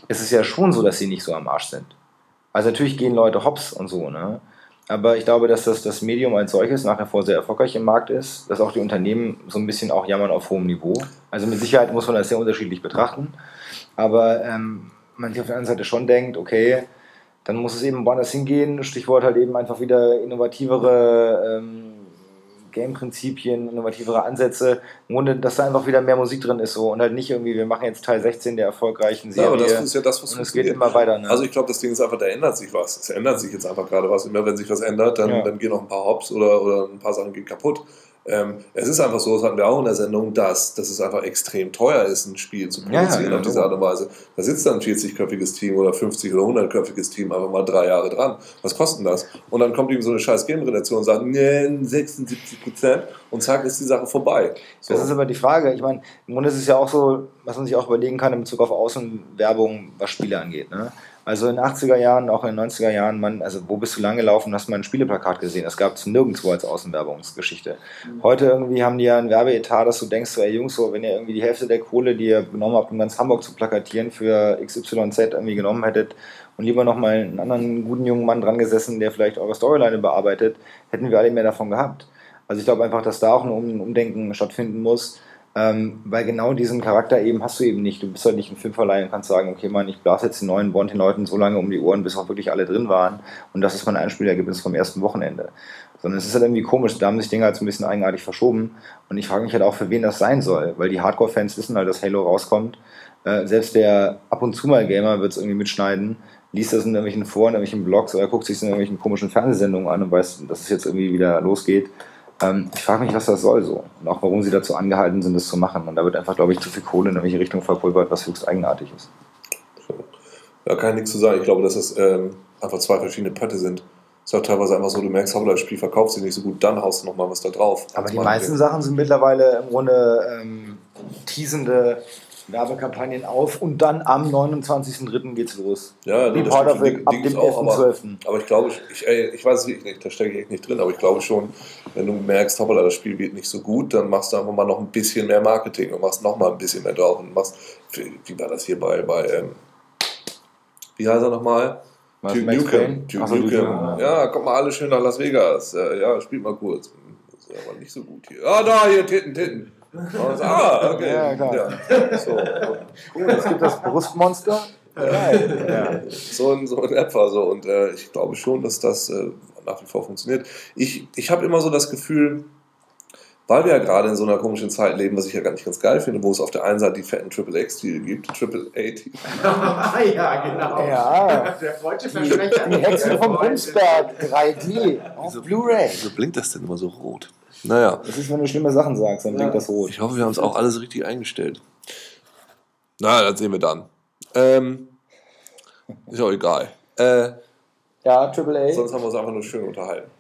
ist es ja schon so, dass sie nicht so am Arsch sind. Also natürlich gehen Leute hops und so, ne? Aber ich glaube, dass das, das Medium als solches nach wie vor sehr erfolgreich im Markt ist, dass auch die Unternehmen so ein bisschen auch jammern auf hohem Niveau. Also mit Sicherheit muss man das sehr unterschiedlich betrachten. Aber ähm, man sich auf der anderen Seite schon denkt, okay, dann muss es eben woanders hingehen. Stichwort halt eben einfach wieder innovativere ähm, Game-Prinzipien, innovativere Ansätze. Im Grunde, dass da einfach wieder mehr Musik drin ist so und halt nicht irgendwie, wir machen jetzt Teil 16 der erfolgreichen Ja, Serie. aber das ist ja das, was und es geht immer weiter. Ne? Also ich glaube, das Ding ist einfach, da ändert sich was. Es ändert sich jetzt einfach gerade was. Immer wenn sich was ändert, dann, Ja. dann gehen noch ein paar Hops oder, oder ein paar Sachen gehen kaputt. Ähm, es ist einfach so, das hatten wir auch in der Sendung, dass, dass es einfach extrem teuer ist, ein Spiel zu Ja, produzieren ja, auf diese. Art und Weise. Da sitzt dann ein 40-köpfiges Team oder 50- oder 100-köpfiges Team einfach mal drei Jahre dran. Was kostet das? Und dann kommt ihm so eine scheiß Game-Redaktion und sagt, nee, 76 Prozent und zack, ist die Sache vorbei. So. Das ist aber die Frage. Ich meine, im Grunde ist es ja auch so, was man sich auch überlegen kann in Bezug auf Außenwerbung, was Spiele angeht. Ne? Also in den 80er Jahren, auch in den 90er Jahren, man, also wo bist du lang gelaufen, hast mal ein Spieleplakat gesehen. Das gab es nirgendwo als Außenwerbungsgeschichte. Heute irgendwie haben die ja ein Werbeetat, dass du denkst, so, ey Jungs, so, wenn ihr irgendwie die Hälfte der Kohle, die ihr genommen habt, um ganz Hamburg zu plakatieren, für XYZ irgendwie genommen hättet und lieber nochmal einen anderen guten jungen Mann dran gesessen, der vielleicht eure Storyline bearbeitet, hätten wir alle mehr davon gehabt. Also ich glaube einfach, dass da auch ein Um- Umdenken stattfinden muss, ähm, weil genau diesen Charakter eben hast du eben nicht. Du bist halt nicht ein Filmverleih und kannst sagen, okay, Mann, ich blase jetzt den neuen Bond den Leuten so lange um die Ohren, bis auch wirklich alle drin waren und das ist mein Einspielergebnis vom ersten Wochenende. Sondern es ist halt irgendwie komisch, da haben sich Dinge halt so ein bisschen eigenartig verschoben und ich frage mich halt auch, für wen das sein soll, weil die Hardcore-Fans wissen halt, dass Halo rauskommt. Äh, selbst der ab und zu mal Gamer wird es irgendwie mitschneiden, liest das in irgendwelchen Foren, in irgendwelchen Blogs oder guckt sich in irgendwelchen komischen Fernsehsendungen an und weiß, dass es jetzt irgendwie wieder losgeht. Ähm, ich frage mich, was das soll so. Und auch warum sie dazu angehalten sind, das zu machen. Und da wird einfach, glaube ich, zu viel Kohle in irgendwelche Richtung verpulvert, was höchst eigenartig ist. Da kann ich nichts zu sagen. Ich glaube, dass es ähm, einfach zwei verschiedene Pötte sind. Es ist auch teilweise einfach so, du merkst, hoppla, das Spiel verkauft sich nicht so gut, dann haust du nochmal was da drauf. Aber die Das meisten Sachen sind mittlerweile im Grunde ähm, teasende Werbekampagnen auf und dann am 29.03. geht's los. Ja, nee, das part of stimmt, it, die- ab dem gibt's auch, aber, 11.12. aber ich glaube, ich, ey, ich weiß es wirklich nicht, da stecke ich echt nicht drin, aber ich glaube schon, wenn du merkst, hoppla, das Spiel geht nicht so gut, dann machst du einfach mal noch ein bisschen mehr Marketing und machst noch mal ein bisschen mehr drauf und machst, wie war das hier bei, bei ähm, wie heißt er nochmal? Duke Nukem. Payne? Duke Duke Nukem. Nukem, Ja, kommt mal alle schön nach Las Vegas. Äh, Ja, spielt mal kurz. Das ist aber nicht so gut hier. Ah, da, hier, Titten, Titten. Und Ah, okay. Ja, klar. Ja, so, Cool, es gibt das Brustmonster. Ja. so, in, so in etwa so. Und äh, ich glaube schon, dass das äh, nach wie vor funktioniert. Ich, ich habe immer so das Gefühl, weil wir ja gerade in so einer komischen Zeit leben, was ich ja gar nicht ganz geil finde, wo es auf der einen Seite die fetten Triple X-Titel gibt, Triple A-Titel. (laughs) ja, genau. Ja. Der freudsche Die, Versprecher. die Hexen vom Bumsberg 3D auf Blu-ray. Wieso blinkt das denn immer so rot? Naja, Das ist, wenn du schlimme Sachen sagst, dann Ja. blinkt das rot. ich hoffe, wir haben es auch alles richtig eingestellt. Na, das sehen wir dann. Ähm, ist auch egal. Äh, Ja, Triple A. sonst haben wir uns einfach nur schön unterhalten.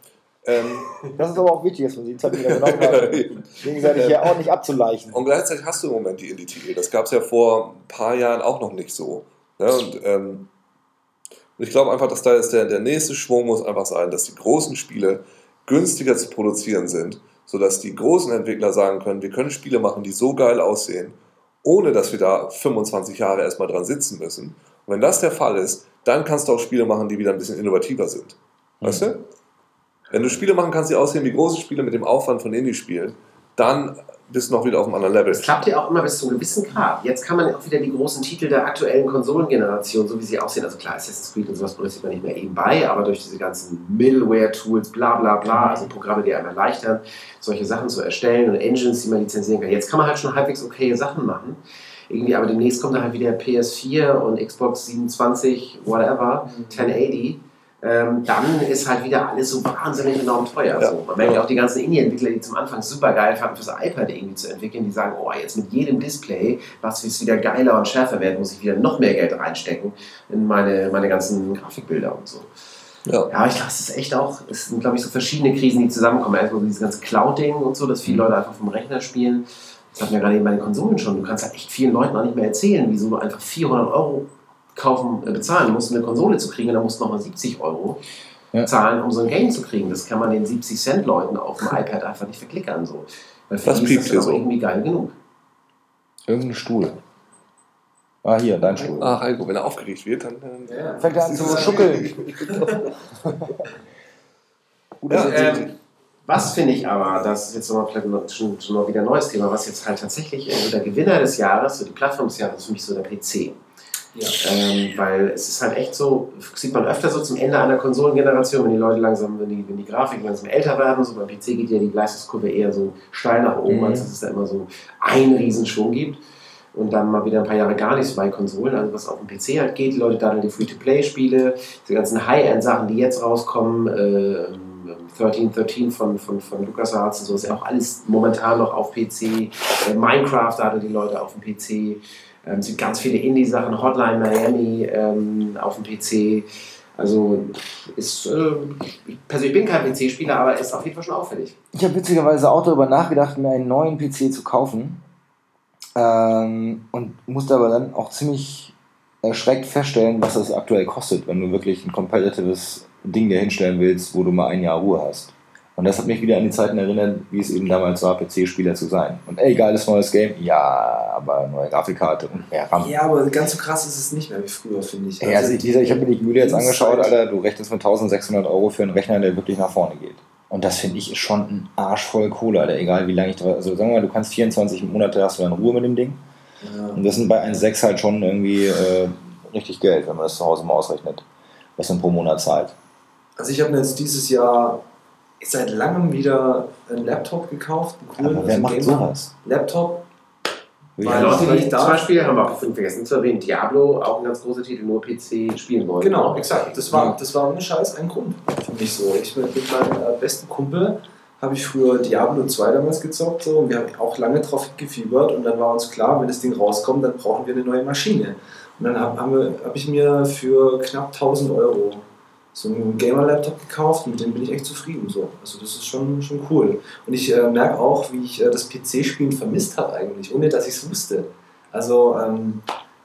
Ähm, Das ist aber auch wichtig, dass man die Zeit wieder genommen hat. Gegenseitig hier auch nicht abzuleichen. Und gleichzeitig hast du im Moment die Indie-Titel. Das gab es ja vor ein paar Jahren auch noch nicht so. Ne? Und ähm, ich glaube einfach, dass da jetzt der, der nächste Schwung muss einfach sein, dass die großen Spiele günstiger zu produzieren sind, sodass die großen Entwickler sagen können, wir können Spiele machen, die so geil aussehen, ohne dass wir da 25 Jahre erstmal dran sitzen müssen. Und wenn das der Fall ist, dann kannst du auch Spiele machen, die wieder ein bisschen innovativer sind. Weißt du? Wenn du Spiele machen kannst, die aussehen wie große Spiele mit dem Aufwand von Indie-Spielen, dann bist du noch wieder auf einem anderen Level. Das klappt ja auch immer bis zu einem gewissen Grad. Jetzt kann man auch wieder die großen Titel der aktuellen Konsolengeneration, so wie sie aussehen, also klar, Assassin's Creed und sowas produziert man nicht mehr eben bei, aber durch diese ganzen Middleware-Tools, bla bla bla, also Programme, die einem erleichtern, solche Sachen zu erstellen und Engines, die man lizenzieren kann. Jetzt kann man halt schon halbwegs okay Sachen machen. Irgendwie, aber demnächst kommt da halt wieder PS4 und Xbox 27, whatever, 1080. Ähm, dann ist halt wieder alles so wahnsinnig enorm teuer. Ja. So. Man merkt ja auch die ganzen Indie-Entwickler, die zum Anfang super geil fanden, fürs iPad irgendwie zu entwickeln, die sagen, oh, jetzt mit jedem Display, was es wieder geiler und schärfer wird, muss ich wieder noch mehr Geld reinstecken in meine, meine ganzen Grafikbilder und so. Ja. Ja, ich glaube, es ist echt auch, es sind, glaube ich, so verschiedene Krisen, die zusammenkommen. Erstmal dieses ganze Cloud-Ding und so, dass viele Leute einfach vom Rechner spielen. Das hatten wir gerade eben bei den Konsolen schon. Du kannst halt echt vielen Leuten auch nicht mehr erzählen, wieso du einfach 400 Euro kaufen, äh, bezahlen musst, um eine Konsole zu kriegen und dann musst du nochmal 70 Euro Ja. zahlen, um so ein Game zu kriegen. Das kann man den 70 Cent Leuten auf dem (laughs) iPad einfach nicht verklickern. So. Weil für Das die ist das so. irgendwie geil genug. Irgendein Stuhl. Ah, hier, dein Stuhl. Ach, Heiko, wenn er aufgeregt wird, dann. dann Ja. Fängt er an zu schuckeln. (laughs) (laughs) Ja, Ähm, was finde ich aber, das ist jetzt nochmal vielleicht noch- schon, schon mal wieder ein neues Thema, was jetzt halt tatsächlich äh, so der Gewinner des Jahres, so die Plattform des Jahres, ist für mich so der PC. Ja. Ähm, weil es ist halt echt so, sieht man öfter so zum Ende einer Konsolengeneration, wenn die Leute langsam, wenn die, wenn die Grafiken langsam älter werden, so beim PC geht ja die Leistungskurve eher so steil nach oben, Mhm. als dass es da immer so einen Riesenschwung gibt. Und dann mal wieder ein paar Jahre gar nichts bei Konsolen, also was auf dem PC halt geht. Die Leute daddeln die Free-to-Play-Spiele, die ganzen High-End-Sachen, die jetzt rauskommen, äh, 1313 von, von, von LucasArts und so, ist ja auch alles momentan noch auf PC. Minecraft daddeln die Leute auf dem PC. Ähm, es gibt ganz viele Indie-Sachen, Hotline Miami ähm, auf dem PC. Also ist, äh, ich persönlich bin kein PC-Spieler, aber ist auf jeden Fall schon auffällig. Ich habe witzigerweise auch darüber nachgedacht, mir einen neuen PC zu kaufen. Ähm, und musste aber dann auch ziemlich erschreckt feststellen, was das aktuell kostet, wenn du wirklich ein competitives Ding dir hinstellen willst, wo du mal ein Jahr Ruhe hast. Und das hat mich wieder an die Zeiten erinnert, wie es eben damals war, PC-Spieler zu sein. Und ey, geiles neues Game, ja, aber neue Grafikkarte und mehr RAM. ja, aber ganz so krass ist es nicht mehr wie früher, finde ich. Also ich, dieser, ich habe mir die Mühle jetzt angeschaut, Alter, du rechnest mit 1600 Euro für einen Rechner, der wirklich nach vorne geht. Und das finde ich ist schon ein Arsch voll Kohle, Alter, egal wie lange ich drauf. Also sagen wir mal, du kannst 24 Monate hast du dann Ruhe mit dem Ding. ja. Und das sind bei 1,6 halt schon irgendwie äh, richtig Geld, wenn man das zu Hause mal ausrechnet, was man pro Monat zahlt. Also ich habe mir jetzt dieses Jahr seit langem wieder einen Laptop gekauft, einen coolen Aber wer also macht sowas? Laptop. Weil- Ja, Leute, die da- zum Beispiel haben wir auch vergessen zu erwähnen, Diablo, auch ein ganz großer Titel, nur PC spielen wollen. Genau, exakt. Das war, das war ohne Scheiß ein Grund für mich so. Ich mit mit meinem äh, besten Kumpel habe ich früher Diablo 2 damals gezockt so, und wir haben auch lange drauf gefiebert und dann war uns klar, wenn das Ding rauskommt, dann brauchen wir eine neue Maschine. Und dann habe hab ich mir für knapp 1000 Euro so einen Gamer-Laptop gekauft, mit dem bin ich echt zufrieden. So. Also das ist schon, schon cool. Und ich äh, merke auch, wie ich äh, das PC-Spielen vermisst habe eigentlich, ohne dass ich es wusste. Also ähm,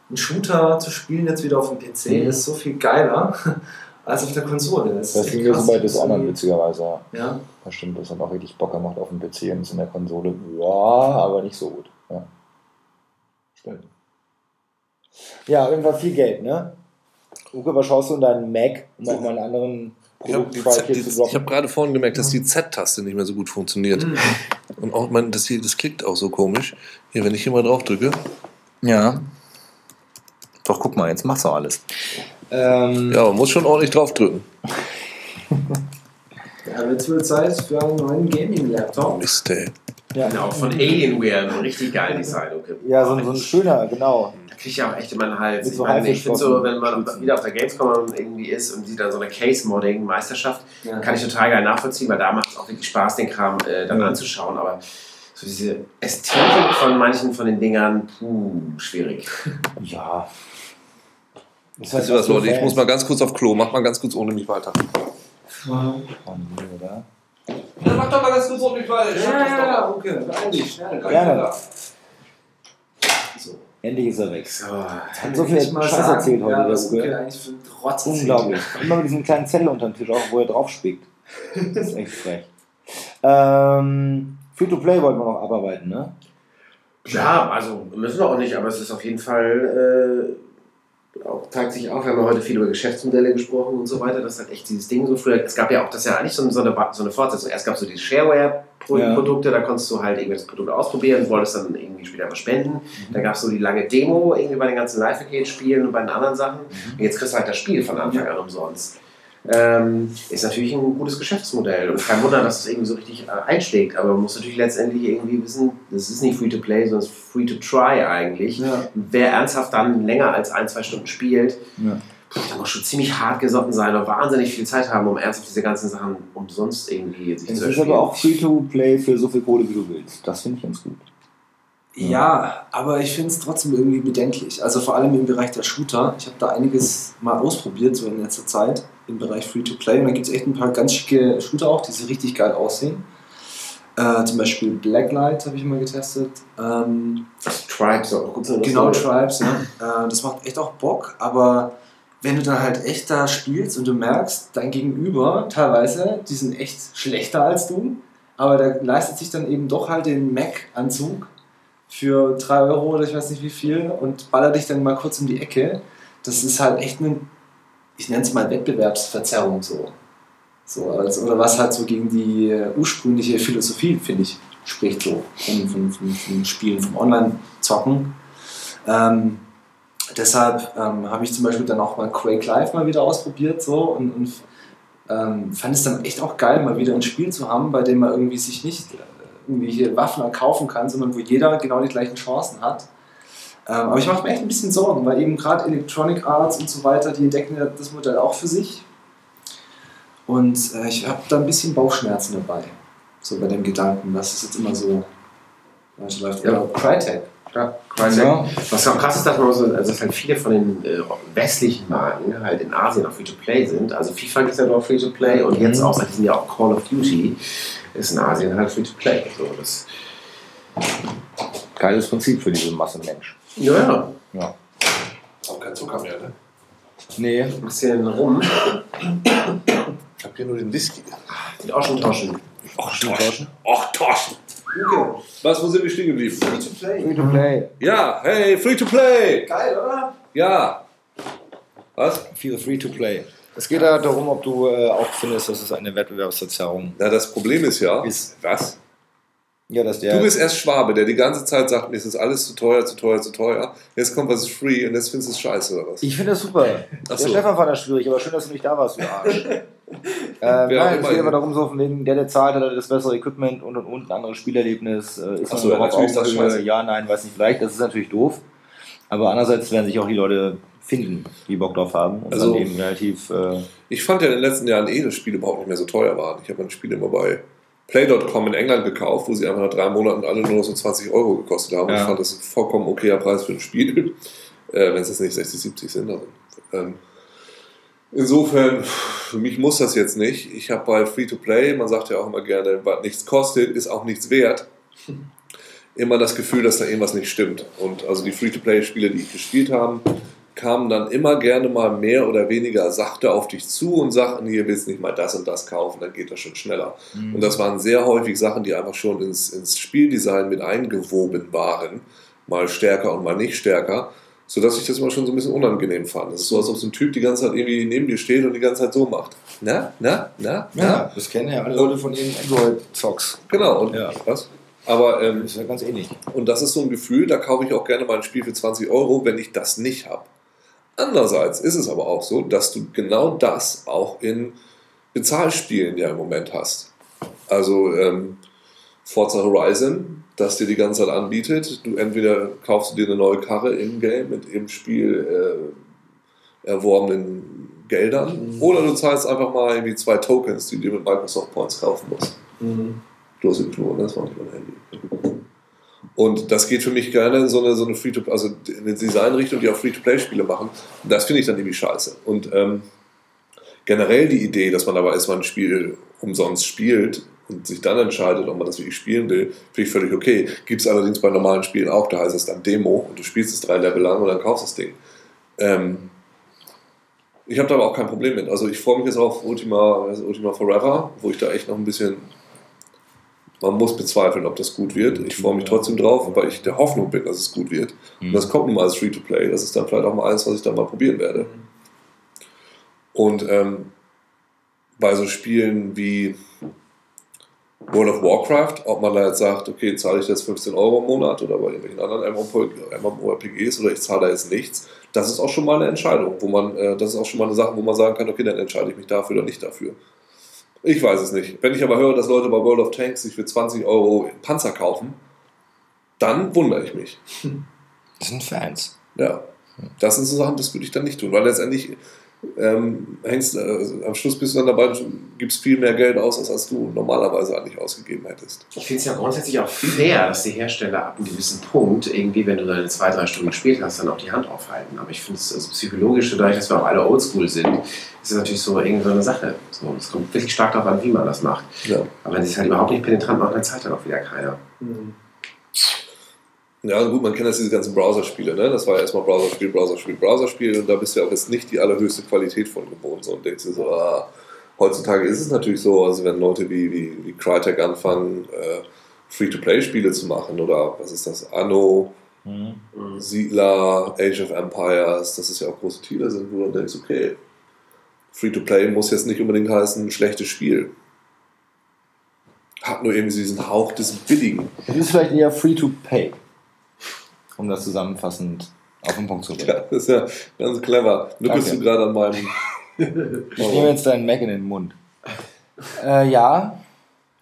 einen Shooter zu spielen jetzt wieder auf dem PC Mhm. ist so viel geiler (laughs) als auf der Konsole. Das, Das ist ging mir so bei Dishonored witzigerweise. ja. Das stimmt, das hat auch richtig Bock gemacht auf dem PC und in der Konsole. Ja, aber nicht so gut. Ja. Stimmt. Ja, irgendwann viel Geld, ne? Uke, was schaust du in deinen Mac, um auch mal einen anderen Ich habe hab gerade vorhin gemerkt, dass die Z-Taste nicht mehr so gut funktioniert. Und auch mein, das, hier, das klickt auch so komisch. Hier, wenn ich hier mal drauf drücke. Ja. Doch, guck mal, jetzt machst du alles. Ähm, Ja, man muss schon ordentlich drauf drücken. (laughs) Ja, wird wohl Zeit für einen neuen Gaming-Laptop. Mist, ey. Genau, von Alienware, ein richtig geil Design. Okay. ja, so, so ein schöner, genau. Kriege ich ja auch echt immer einen Hals. Ich, so meine, ich finde so, wenn man wieder auf der Gamescom irgendwie ist und sieht dann so eine Case-Modding-Meisterschaft, Ja. kann ich total geil nachvollziehen, weil da macht es auch wirklich Spaß, den Kram äh, dann Ja. anzuschauen. Aber so diese Ästhetik von manchen von den Dingern, puh, schwierig. (laughs) Ja. Das Weißt du was, Leute? Ich muss mal ganz kurz auf Klo. Mach mal ganz kurz ohne mich weiter. Oh, nee, oder? Ja, mach doch mal ganz kurz ohne mich weiter. Ja, ja, ja, okay. Dich, schnell. Gerne. Endlich ist er weg. So. Hat so viel Scheiß sagen, erzählt heute, ja, Uke. Uke eigentlich für ein Rotz erzählt. Unglaublich. (laughs) Immer mit diesem kleinen Zettel unter dem Tisch, auch wo er drauf spickt. (laughs) Das ist echt frech. Ähm, Free-to-Play wollten wir noch abarbeiten, ne? Ja, also müssen wir auch nicht, aber es ist auf jeden Fall, äh, auch, zeigt sich auch, wir haben heute viel über Geschäftsmodelle gesprochen und so weiter, das ist halt echt dieses Ding so früher, es gab ja auch, das ist ja eigentlich so, eine, so eine Fortsetzung, erst gab es so diese Shareware-Produkte, da konntest du halt irgendwelches Produkt ausprobieren, wolltest dann irgendwie später was spenden, dann gab es so die lange Demo irgendwie bei den ganzen Live-Arcade-Spielen und bei den anderen Sachen. Und jetzt kriegst du halt das Spiel von Anfang an umsonst. Ähm, ist natürlich ein gutes Geschäftsmodell. Und kein Wunder, dass es irgendwie so richtig äh, einschlägt, aber man muss natürlich letztendlich irgendwie wissen, das ist nicht Free-to-Play, sondern es ist Free-to-Try eigentlich. Ja. Wer ernsthaft dann länger als ein, zwei Stunden spielt, Ja. der muss schon ziemlich hart gesotten sein und wahnsinnig viel Zeit haben, um ernsthaft diese ganzen Sachen umsonst irgendwie sich Es zu ist erspielen. aber auch Free-to-Play für so viel Kohle, wie du willst. Das finde ich ganz gut. Ja, aber ich finde es trotzdem irgendwie bedenklich. Also vor allem im Bereich der Shooter. Ich habe da einiges mal ausprobiert, so in letzter Zeit, im Bereich Free-to-Play. Und da gibt es echt ein paar ganz schicke Shooter auch, die so richtig geil aussehen. Äh, zum Beispiel Blacklight habe ich mal getestet. Ähm, Tribes auch gut genau, Tribes, ja. Äh, das macht echt auch Bock, aber wenn du dann halt echt da spielst und du merkst, dein Gegenüber teilweise, die sind echt schlechter als du, aber der leistet sich dann eben doch halt den Mac-Anzug für 3 Euro oder ich weiß nicht wie viel und ballert dich dann mal kurz um die Ecke. Das ist halt echt eine, ich nenne es mal Wettbewerbsverzerrung so. so als, oder was halt so gegen die ursprüngliche Philosophie, finde ich, spricht so von, von, von, von Spielen, vom Online-Zocken. Ähm, deshalb ähm, habe ich zum Beispiel dann auch mal Quake Live mal wieder ausprobiert so und, und ähm, fand es dann echt auch geil, mal wieder ein Spiel zu haben, bei dem man irgendwie sich nicht äh, irgendwie hier Waffen erkaufen kann, sondern wo jeder genau die gleichen Chancen hat. Ähm, aber ich mache mir echt ein bisschen Sorgen, weil eben gerade Electronic Arts und so weiter, die entdecken ja das Modell auch für sich. Und äh, ich habe da ein bisschen Bauchschmerzen dabei. So bei dem Gedanken, dass es jetzt immer so läuft. Ja. Oder Crytek. Ja, Crytek. Ja. Was auch krass ist, dass, man so, also dass halt viele von den äh, westlichen Marken halt in Asien auch Free-to-Play sind. Also FIFA ist ja doch Free-to-Play und jetzt Mhm. auch seit diesem Jahr auch Call of Duty ist in Asien halt Free-to-Play. So, das, Geiles Prinzip für diese Masse Mensch. ja, ja. Ja. Auch kein Zucker mehr, ne? Nee. Ein bisschen rum. Ich hab hier nur den Whisky. Sieht auch schon tauschen. Uke, Was, wo sind wir stehen geblieben? free to play. Free-to-Play. Ja, hey, free to play. Geil, oder? Ja. Was? Viel Free-to-Play. Es geht ja darum, ob du äh, auch findest, dass es eine Wettbewerbsverzerrung Na, das Problem ist ja. Ist- Was? Ja, dass der. Du bist erst Schwabe, der die ganze Zeit sagt, mir ist das alles zu teuer, zu teuer, zu teuer. Jetzt kommt was ist free und jetzt findest du es scheiße oder was? ich finde das super. Ach Der. Stefan fand das schwierig, aber schön, dass du nicht da warst, du Arsch. (laughs) ähm, nein, es immer. geht aber darum, so von wegen, der, der zahlt, hat das bessere Equipment und und und, ein anderes Spielerlebnis. Äh, ist Ach so, ja, darauf natürlich ist das scheiße. Ja, nein, weiß nicht, vielleicht. Das ist natürlich doof. Aber andererseits werden sich auch die Leute finden, die Bock drauf haben und Also- dann eben relativ. Äh, Ich fand ja in den letzten Jahren eh, dass Spiele überhaupt nicht mehr so teuer waren. Ich habe mein Spiel immer bei Play.com in England gekauft, wo sie einfach nach drei Monaten alle nur noch so 20 Euro gekostet haben. Ja. Ich fand das ein vollkommen okayer Preis für ein Spiel, (laughs) äh, wenn es jetzt nicht 60, 70 sind. Also, ähm, insofern, für mich muss das jetzt nicht. Ich habe bei Free-to-Play, man sagt ja auch immer gerne, was nichts kostet, ist auch nichts wert. (laughs) Immer das Gefühl, dass da irgendwas nicht stimmt. Und also die Free-to-Play-Spiele, die ich gespielt habe, kamen dann immer gerne mal mehr oder weniger sachte auf dich zu und sagten, hier willst du nicht mal das und das kaufen, dann geht das schon schneller. Und das waren sehr häufig Sachen, die einfach schon ins, ins Spieldesign mit eingewoben waren, mal stärker und mal nicht stärker, Sodass ich das immer schon so ein bisschen unangenehm fand. Das ist so, als ob so ein Typ die ganze Zeit irgendwie neben dir steht und die ganze Zeit so macht. Na, na, na, na. Ja, das kennen ja alle Leute von ihren Android-Zocks. Genau, und Ja. was? Aber ähm, Das ist ja ganz ähnlich. Und das ist so ein Gefühl, da kaufe ich auch gerne mal ein Spiel für 20 Euro, wenn ich das nicht habe. Andererseits ist es aber auch so, dass du genau das auch in Bezahlspielen ja im Moment hast. Also ähm, Forza Horizon, das dir die ganze Zeit anbietet. Du entweder kaufst du dir eine neue Karre im Game mit im Spiel äh, erworbenen Geldern oder du zahlst einfach mal irgendwie zwei Tokens, die du mit Microsoft Points kaufen musst. Mhm. Du hast den Knurren, das war nicht mein Handy. Und das geht für mich gerne in so eine, so eine Free-to- also in eine Designrichtung, die auch Free-to-Play-Spiele machen. Und das finde ich dann irgendwie scheiße. Und ähm, generell die Idee, dass man aber erstmal ein Spiel umsonst spielt und sich dann entscheidet, ob man das wirklich spielen will, finde ich völlig okay. Gibt es allerdings bei normalen Spielen auch, da heißt es dann Demo und du spielst es drei Level lang und dann kaufst das Ding. Ähm, ich habe da aber auch kein Problem mit. Also ich freue mich jetzt auf Ultima, Ultima Forever, wo ich da echt noch ein bisschen man muss bezweifeln, ob das gut wird. Ich freue mich trotzdem drauf, weil ich der Hoffnung bin, dass es gut wird. Und das kommt nun mal als Free-to-Play. Das ist dann vielleicht auch mal eins, was ich dann mal probieren werde. Und ähm, bei so Spielen wie World of Warcraft, ob man da jetzt sagt, okay, zahle ich jetzt 15 Euro im Monat oder bei irgendwelchen anderen MMORPGs oder ich zahle da jetzt nichts, das ist auch schon mal eine Entscheidung, wo man, äh, das ist auch schon mal eine Sache, wo man sagen kann, okay, dann entscheide ich mich dafür oder nicht dafür. Ich weiß es nicht. Wenn ich aber höre, dass Leute bei World of Tanks sich für 20 Euro Panzer kaufen, dann wundere ich mich. Das sind Fans. Ja, das sind so Sachen, das würde ich dann nicht tun, weil letztendlich ähm, hängst, äh, am Schluss bist du dann dabei und gibst viel mehr Geld aus, als, du normalerweise eigentlich ausgegeben hättest. Ich finde es ja grundsätzlich auch fair, dass die Hersteller ab einem gewissen Punkt, irgendwie, wenn du deine zwei, drei Stunden gespielt hast, dann auch die Hand aufhalten. Aber ich finde es also psychologisch, dadurch, dass wir auch alle oldschool sind, ist es natürlich so irgendwie so eine Sache. So, es kommt wirklich stark darauf an, wie man das macht. Ja. Aber wenn sie es halt überhaupt nicht penetrant macht, dann zahlt dann auch wieder keiner. Mhm. Ja, gut, man kennt das diese ganzen Browserspiele, ne? Das war ja erstmal Browserspiel, Browserspiel, Browserspiel und da bist du ja auch jetzt nicht die allerhöchste Qualität von gewohnt so, und denkst dir so, ah, heutzutage ist es natürlich so, also wenn Leute wie, wie, wie Crytek anfangen, äh, Free-to-Play-Spiele zu machen oder was ist das, Anno, Siedler, Age of Empires, dass es ja auch große Titel sind, wo du denkst, okay, Free-to-Play muss jetzt nicht unbedingt heißen, ein schlechtes Spiel. Hat nur irgendwie diesen Hauch des Billigen. Es ist vielleicht eher free to pay. Um das zusammenfassend auf den Punkt zu bringen. (laughs) Ja, das ist ja ganz clever. Danke. du gerade an meinem. Ich nehme jetzt deinen Mac in den Mund. Äh, ja,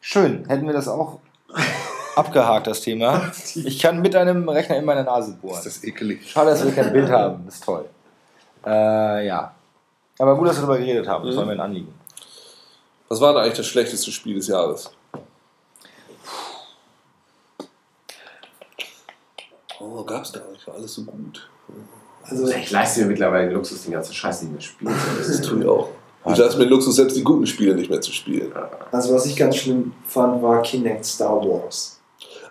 schön. Hätten wir das auch abgehakt, das Thema. Ich kann mit einem Rechner in meine Nase bohren. Ist das ekelig. Schade, dass wir kein Bild haben. Das ist toll. Äh, ja. Aber gut, dass wir darüber geredet haben. Das war mir ein Anliegen. Was war denn eigentlich das schlechteste Spiel des Jahres? Oh, gab's gar nicht. War alles so gut. Also, Ich leiste mir mittlerweile den Luxus, den ganzen Scheiß nicht mehr spielen zu (laughs) Das müssen. tue ich auch. Ich lasse mir den Luxus, selbst die guten Spiele nicht mehr zu spielen. also, was ich ganz schlimm fand, war Kinect Star Wars.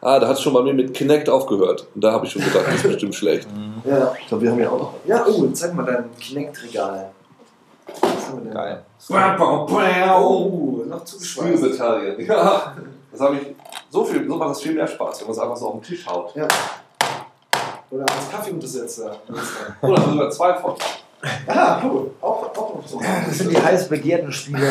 Ah, da hat es schon bei mir mit Kinect aufgehört. Und da habe ich schon gedacht, das ist bestimmt (laughs) schlecht. Ja. Ich glaube, wir haben ja auch noch. Ja, oh, zeig mal dein Kinect-Regal. Was haben wir denn? Geil. Oh, noch zugeschweißt. Italien. (laughs) Ja. Das habe ich. So viel, so macht das viel mehr Spaß, wenn man es einfach so auf den Tisch haut. Ja. Oder als Kaffeeuntersetzer. Oder sogar zwei von. ah, cool. Auch, auch noch so. Das sind die heiß begehrten Spiele.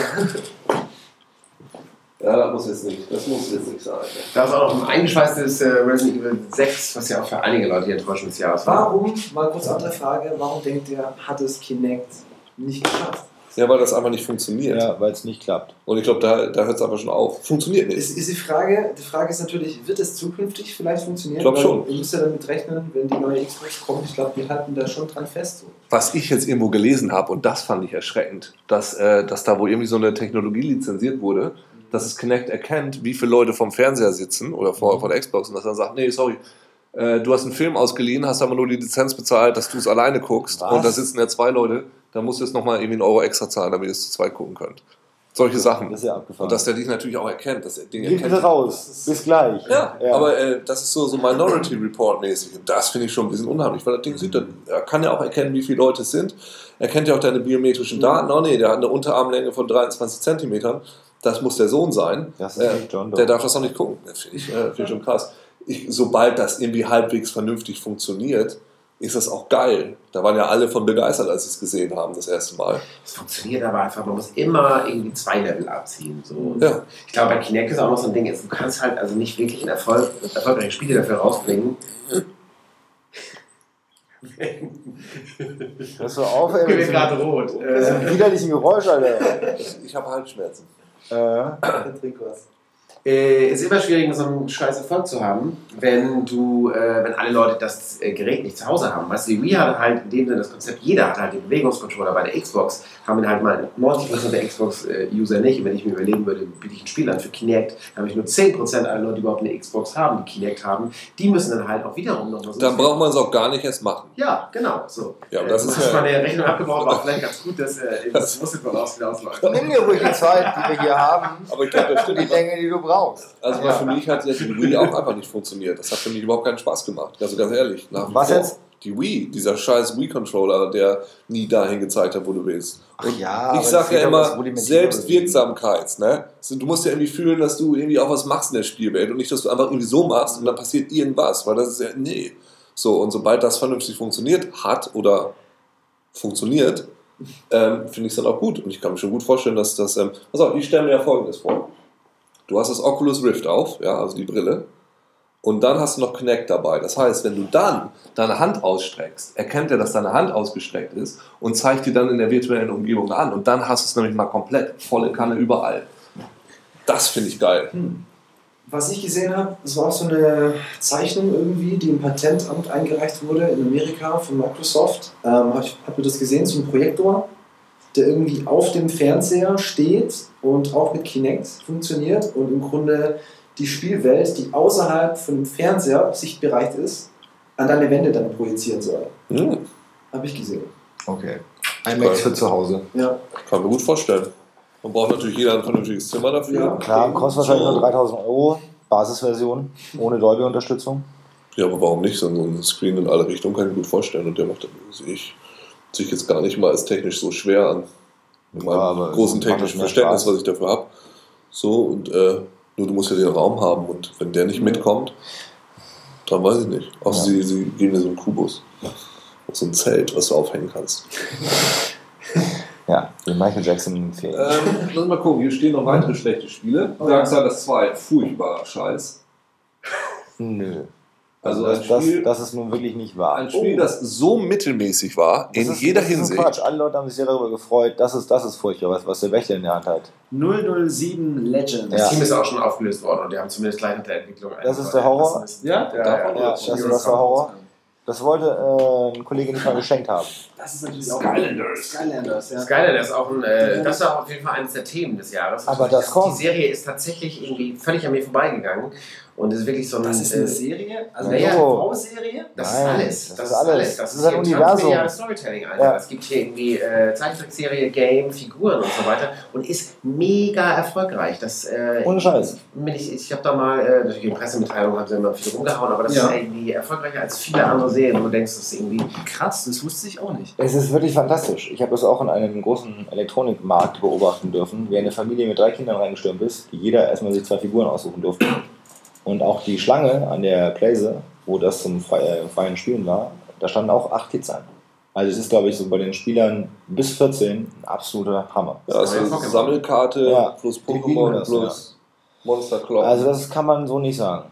Ja, das muss jetzt nicht. Das muss jetzt nicht sein. Da ist auch noch ein eingeschweißtes äh, Resident Evil 6, was ja auch für einige Leute die Enttäuschung des Jahres war. Warum, mal kurz andere Frage, warum denkt ihr, hat es Kinect nicht geschafft? Ja, weil das einfach nicht funktioniert. Ja, weil es nicht klappt. Und ich glaube, da, da hört es einfach schon auf. Funktioniert nicht. Ist, ist die, Frage, die Frage ist natürlich, wird es zukünftig vielleicht funktionieren? Ich glaub Weil schon. Ihr müsst ja damit rechnen, wenn die neue Xbox kommt, ich glaube, wir halten da schon dran fest. So. Was ich jetzt irgendwo gelesen habe, und das fand ich erschreckend, dass, äh, dass da wo irgendwie so eine Technologie lizenziert wurde, dass es Kinect erkennt, wie viele Leute vom Fernseher sitzen oder vor, vor der Xbox und dass dann sagt, nee, sorry, äh, du hast einen Film ausgeliehen, hast aber nur die Lizenz bezahlt, dass du es alleine guckst Was? und da sitzen ja zwei Leute, da musst du jetzt nochmal irgendwie einen Euro extra zahlen, damit ihr es zu zweit gucken könnt. Solche Sachen. Das ist ja abgefahren. Und dass der dich natürlich auch erkennt, dass Ding Geht erkennt. raus. Bis gleich. Ja, aber äh, das ist so, so Minority Report mäßig. Und das finde ich schon ein bisschen unheimlich, weil das Ding sieht, er kann ja auch erkennen, wie viele Leute es sind. Er kennt ja auch deine biometrischen Daten. Oh nee, der hat eine Unterarmlänge von 23 Zentimetern. Das muss der Sohn sein. Das ist Äh, nicht John Doe. der darf das noch nicht gucken. Das finde ich, äh, finde ich schon krass. Ich, sobald das irgendwie halbwegs vernünftig funktioniert, ist das auch geil. Da waren ja alle von begeistert, als sie es gesehen haben, das erste Mal. Es funktioniert aber einfach, man muss immer irgendwie zwei Level abziehen. So. Ja. Ich glaube, bei Kinect ist auch noch so ein Ding, du kannst halt also nicht wirklich ein Erfolg, erfolgreiche Spiele dafür rausbringen. (laughs) Hörst du auf, ey? Ich bin gerade rot. diesem Äh, widerlichen Geräusch, Alter. Ich habe Halsschmerzen. Äh, Trink was. Äh, ist immer schwierig, so einen scheiß Erfolg zu haben, wenn du, äh, wenn alle Leute das äh, Gerät nicht zu Hause haben. Weißt du, die Wii hat halt in dem Sinne das Konzept, jeder hat halt den Bewegungscontroller bei der Xbox, haben ihn halt mal 90% der Xbox-User nicht. Und wenn ich mir überlegen würde, biete ich ein Spiel an für Kinect, dann habe ich nur 10% aller Leute, die überhaupt eine Xbox haben, die Kinect haben. Die müssen dann halt auch wiederum noch mal so Dann braucht man es auch gar nicht erst machen. Ja, genau. So. Ja, aber das äh, ist ja- meine Rechnung abgebaut, war vielleicht ganz gut, dass äh, (laughs) das wusste voraus, wie das läuft. nimm dir ruhig die Zeit, die wir hier haben, Aber ich glaube, das für die stimmt. Länge, die du brauchst. Also Ja. für mich hat jetzt die Wii auch einfach nicht funktioniert. Das hat für mich überhaupt keinen Spaß gemacht. Also ganz ehrlich. Was vor. jetzt? Die Wii, dieser scheiß Wii-Controller, der nie dahin gezeigt hat, wo du willst. Ach Und ja, aber ich sage ja immer Selbstwirksamkeit. Ne? Du musst ja irgendwie fühlen, dass du irgendwie auch was machst in der Spielwelt und nicht, dass du einfach irgendwie so machst und dann passiert irgendwas, weil das ist ja, nee. So, und sobald das vernünftig funktioniert hat oder funktioniert, ähm, finde ich es dann auch gut. Und ich kann mir schon gut vorstellen, dass das. Ähm, pass auf, ich stelle mir ja folgendes vor. Du hast das Oculus Rift auf, ja, also die Brille. Und dann hast du noch Kinect dabei. Das heißt, wenn du dann deine Hand ausstreckst, erkennt er, dass deine Hand ausgestreckt ist und zeigt dir dann in der virtuellen Umgebung an. Und dann hast du es nämlich mal komplett volle Kanne überall. Das finde ich geil. Was ich gesehen habe, das war auch so eine Zeichnung irgendwie, die im Patentamt eingereicht wurde in Amerika von Microsoft. Ähm, hab ich hab mir das gesehen, so ein Projektor, der irgendwie auf dem Fernseher steht und auch mit Kinect funktioniert und im Grunde die Spielwelt, die außerhalb von dem Fernseher sichtbereit ist, an deine Wände dann projizieren soll. Hm, Habe ich gesehen. Okay. IMAX für zu Hause. Ja. kann mir gut vorstellen. Man braucht natürlich jeder ein vernünftiges Zimmer dafür. Ja. Klar, kostet wahrscheinlich nur 3000 Euro. Basisversion, ohne Dolby-Unterstützung. Ja, aber warum nicht? So ein Screen in alle Richtungen kann ich mir gut vorstellen. Und der macht sehe ich sich jetzt gar nicht mal als technisch so schwer an. Mit meinem Ja, großen technischen Verständnis, Spaß. was ich dafür habe. So, und äh, nur du musst ja den Raum haben. Und wenn der nicht mitkommt, dann weiß ich nicht. Außer Ja. sie, sie geben dir so einen Kubus. So ein Zelt, was du aufhängen kannst. (laughs) Ja, wie Michael Jackson Film. Ähm, lass mal gucken, hier stehen noch weitere schlechte Spiele. Oh ja. Darksiders 2, furchtbarer Scheiß. Nö. Also das, ein das, Spiel, das ist nun wirklich nicht wahr. ein Spiel das so mittelmäßig war, Das in ist, jeder das ist Hinsicht. Quatsch. Alle Leute haben sich sehr darüber gefreut. Das ist, das ist furchtbar, was, was der Wächter in der Hand hat. 007 Legends. Das Ja. Team ist auch schon aufgelöst worden und die haben zumindest gleich nach der Entwicklung Das ist der Horror? Ja? Ja, Davon ja, Ja, das ist das war Horror. Das wollte äh, ein Kollege nicht mal geschenkt haben. Das ist natürlich auch Skylanders. Skylanders, ja. Skylander ist auch ein, äh, das ist auch auf jeden Fall eines der Themen des Jahres. Aber das kommt. Die Serie ist tatsächlich irgendwie völlig an mir vorbeigegangen und ist wirklich so ein. Das ist eine äh, Serie? Also Ja, eine. TV-Serie? Das Nein, ist alles. das Das, ist alles. Das ist hier ein Universum. transmediales Storytelling, Alter. Ja. Es gibt hier irgendwie äh, Zeichentrickserie, Game, Figuren und so weiter und ist mega erfolgreich. Das, äh, Ohne Scheiß. bin Ich, ich habe da mal, äh, durch die Pressemitteilung haben sie immer viel rumgehauen, aber das Ja. ist irgendwie erfolgreicher als viele andere Serien, wo du denkst, das ist irgendwie. Krass, das wusste ich auch nicht. Es ist wirklich fantastisch. Ich habe das auch in einem großen Elektronikmarkt beobachten dürfen, wie eine Familie mit drei Kindern reingestürmt ist, die jeder erstmal sich zwei Figuren aussuchen durfte. Und auch die Schlange an der Playse, wo das zum frei- äh, freien Spielen war, da standen auch acht Kids an. Also es ist, glaube ich, so bei den Spielern bis 14 ein absoluter Hammer. Ja, also Pokémon. Sammelkarte Ja, plus Pokémon das, plus Monster Clock. Also das kann man so nicht sagen,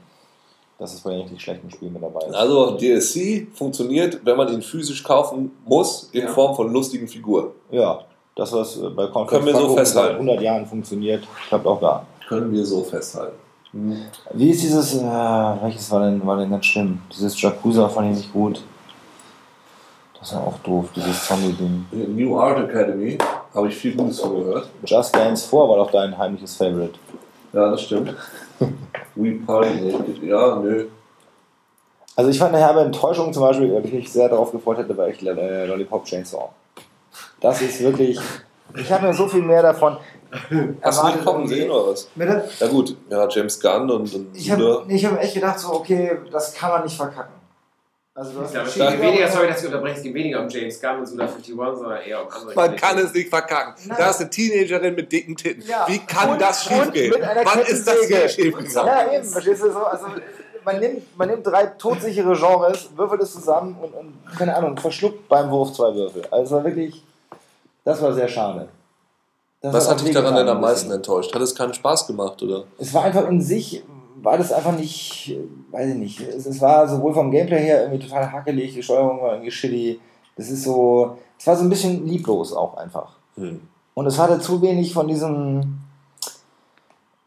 dass es bei den richtig schlechten Spielen mit dabei ist. Also DSC funktioniert, wenn man ihn physisch kaufen muss, in Ja. Form von lustigen Figuren. Ja, das, was bei Können wir so Franco seit festhalten. 100 Jahren funktioniert, klappt auch da. Können wir so festhalten. Wie ist dieses, äh, welches war denn, war denn ganz schlimm? Dieses Jakuza fand ich nicht gut. Das ist ja auch doof, dieses Zombie-Ding. New Art Academy habe ich viel Gutes von gehört. Just Dance 4 war doch dein heimliches Favorite. Ja, das stimmt. (laughs) We Party, ja, nö. Also ich fand eine herbe Enttäuschung zum Beispiel, ob ich mich sehr darauf gefreut hätte, war echt äh, Lollipop Chainsaw. Das ist wirklich, ich habe mir so viel mehr davon Hast du nicht kommen sehen oder was? Bitte? Ja gut, ja, James Gunn und, und Ich habe ich hab echt gedacht so, okay, das kann man nicht verkacken. Also du Ich hast glaube, es geht weniger, sorry, dass ich unterbreche, es geht weniger um James Gunn und Suda 51, sondern eher um andere Man kann es nicht verkacken. Nein. Da ist eine Teenagerin mit dicken Titten. Ja. Wie kann Und- das schiefgehen? mit einer Wann ist das hier schiefgegangen? Ja, eben, verstehst du so? Also, man, nimmt, man nimmt drei todsichere Genres, würfelt es zusammen und, und, keine Ahnung, verschluckt beim Wurf zwei Würfel. Also wirklich, das war sehr schade. Das Was hat dich daran denn am meisten enttäuscht? Hat es keinen Spaß gemacht, oder? Es war einfach in sich, war das einfach nicht, weiß ich nicht, es, es war sowohl vom Gameplay her irgendwie total hackelig, die Steuerung war irgendwie shitty. Das ist so, es war so ein bisschen lieblos auch einfach. Hm. Und es hatte zu wenig von diesem,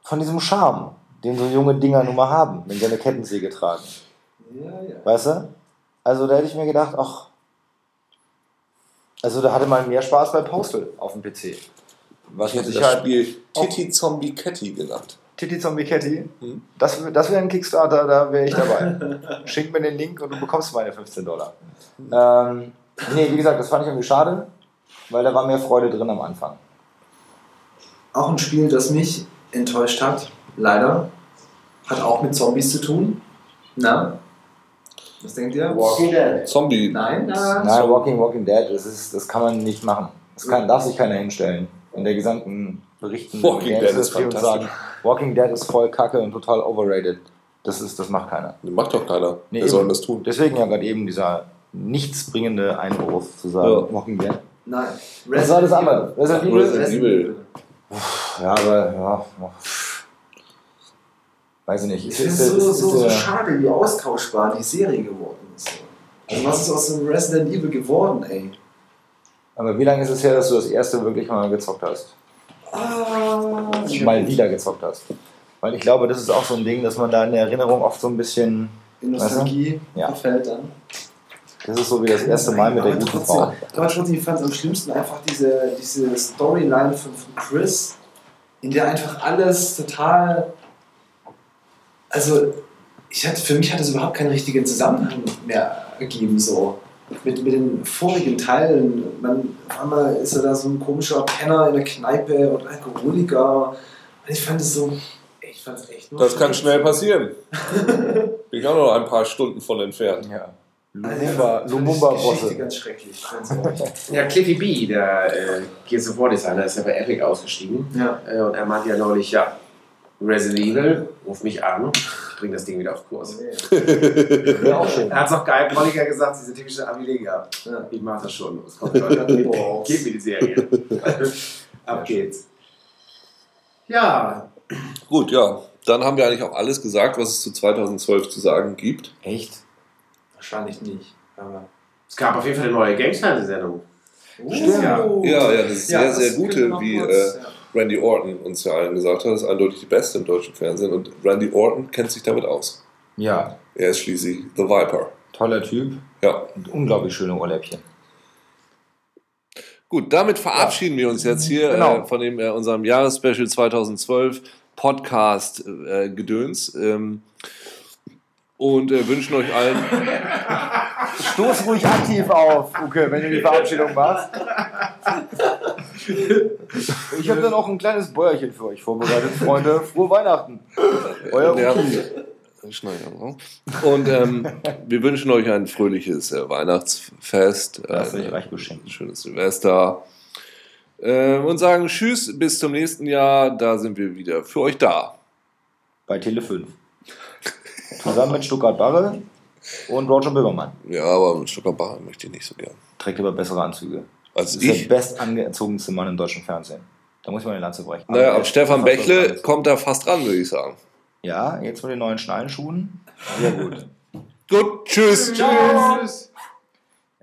von diesem Charme, den so junge Dinger nun mal haben, wenn sie eine Kettensäge tragen. Ja, ja. Weißt du? Also da hätte ich mir gedacht, ach, also da hatte man mehr Spaß bei Postal auf dem PC. Was Ich mit hätte das Spiel Titty Zombie Catty genannt. Titi Zombie Catty, Hm. das, das wäre ein Kickstarter, da wäre ich dabei. (laughs) Schick mir den Link und du bekommst meine 15 Dollar. Ähm, nee, wie gesagt, das fand ich irgendwie schade, weil da war mehr Freude drin am Anfang. Auch ein Spiel, das mich enttäuscht hat, leider. Hat auch mit Zombies zu tun. Na? Was denkt ihr? Walking Dead. Zombie. Nein? Nein, Walking Walking Dead, das, ist, das kann man nicht machen. Das kann, darf sich keiner hinstellen. In der gesamten Berichten Walking der Dead ist und fantastisch. sagen, Walking Dead ist voll kacke und total overrated. Das, ist, das macht keiner. Macht doch keiner. Nee, Wer soll denn das tun? Deswegen ja gerade eben dieser nichtsbringende Einwurf zu sagen, Ja. Walking Dead. Nein. Was war das andere? Resident Evil? Resident Evil. Ja, aber ja, weiß ich nicht. Ich finde es ist- so, so, so äh, schade, wie austauschbar die Serie geworden ist. Also was ist aus dem Resident Evil geworden, ey? Aber wie lange ist es her, dass du das erste wirklich mal gezockt hast? Ah, Mal wieder gezockt hast? Weil ich glaube, das ist auch so ein Ding, dass man da in der Erinnerung oft so ein bisschen, In Nostalgie Ja. verfällt dann. das ist so wie das erste Mal mit der aber guten Frau. aber trotzdem, ich fand es am schlimmsten einfach diese, diese Storyline von, von Chris, in der einfach alles total. Also, ich hatte, für mich hat es überhaupt keinen richtigen Zusammenhang mehr ergeben, so. Mit, mit den vorigen Teilen. Man, auf einmal ist er da so ein komischer Penner in der Kneipe und Alkoholiker. Und ich fand es so. Ich fand es echt nur. Das kann schnell passieren. (laughs) Bin ich auch noch ein paar Stunden von entfernt. Ja. Lumumba, Lumumba, Lumumba Geschichte Bosse. ganz schrecklich. Ja, Cliffy B, der äh, Gears of War Designer, ist ja bei Epic ausgestiegen. ja. Äh, und er meinte ja neulich, ja, Resident Evil, ruf mich an, ich bring das Ding wieder auf Kurs. (laughs) Auch schön. Er hat es auch geil Molliger gesagt, diese typische Amilega. Ja. Ich mach das schon. Es kommt (laughs) gib mir die Serie. (laughs) Ab geht's. Ja, Gut, ja. Dann haben wir eigentlich auch alles gesagt, was es zu 2012 zu sagen gibt. Echt? Wahrscheinlich nicht. Aber es gab auf jeden Fall eine neue Games-Fernsehsendung. Stimmt. Oh. Ja, ja, das ist sehr, das sehr wir gute, wie kurz, äh, ja. Randy Orton uns ja allen gesagt hat. Das ist eindeutig die beste im deutschen Fernsehen. Und Randy Orton kennt sich damit aus. Ja, Er ist schließlich The Viper. toller Typ Ja. und unglaublich schöne Ohrläppchen. Gut, damit verabschieden wir uns jetzt hier Genau. äh, von dem, äh, unserem Jahresspecial 2012 Podcast äh, Gedöns. Ähm, und äh, wünschen euch allen. Stoß ruhig aktiv auf, Uke, wenn du die Verabschiedung machst. (laughs) (laughs) Ich habe dann auch ein kleines Bäuerchen für euch vorbereitet, Freunde. Frohe Weihnachten. Euer Ja. Und ähm, wir wünschen euch ein fröhliches äh, Weihnachtsfest, äh, Lasst euch reich beschenken. ein schönes Silvester. Äh, und sagen Tschüss, bis zum nächsten Jahr. Da sind wir wieder für euch da. Bei Tele 5. Zusammen mit Stuttgart Barre und Roger Böhmermann. Ja, aber mit Stuttgart Barre möchte ich nicht so gern. Trägt aber bessere Anzüge. Als Das ist ich. der bestangezogenste Mann im deutschen Fernsehen. Da muss man eine Lanze brechen. Naja, Aber aber Stefan Bächle kommt da fast ran, würde ich sagen. Ja, jetzt mit den neuen Schnallenschuhen. Sehr gut. Gut, tschüss. Tschüss.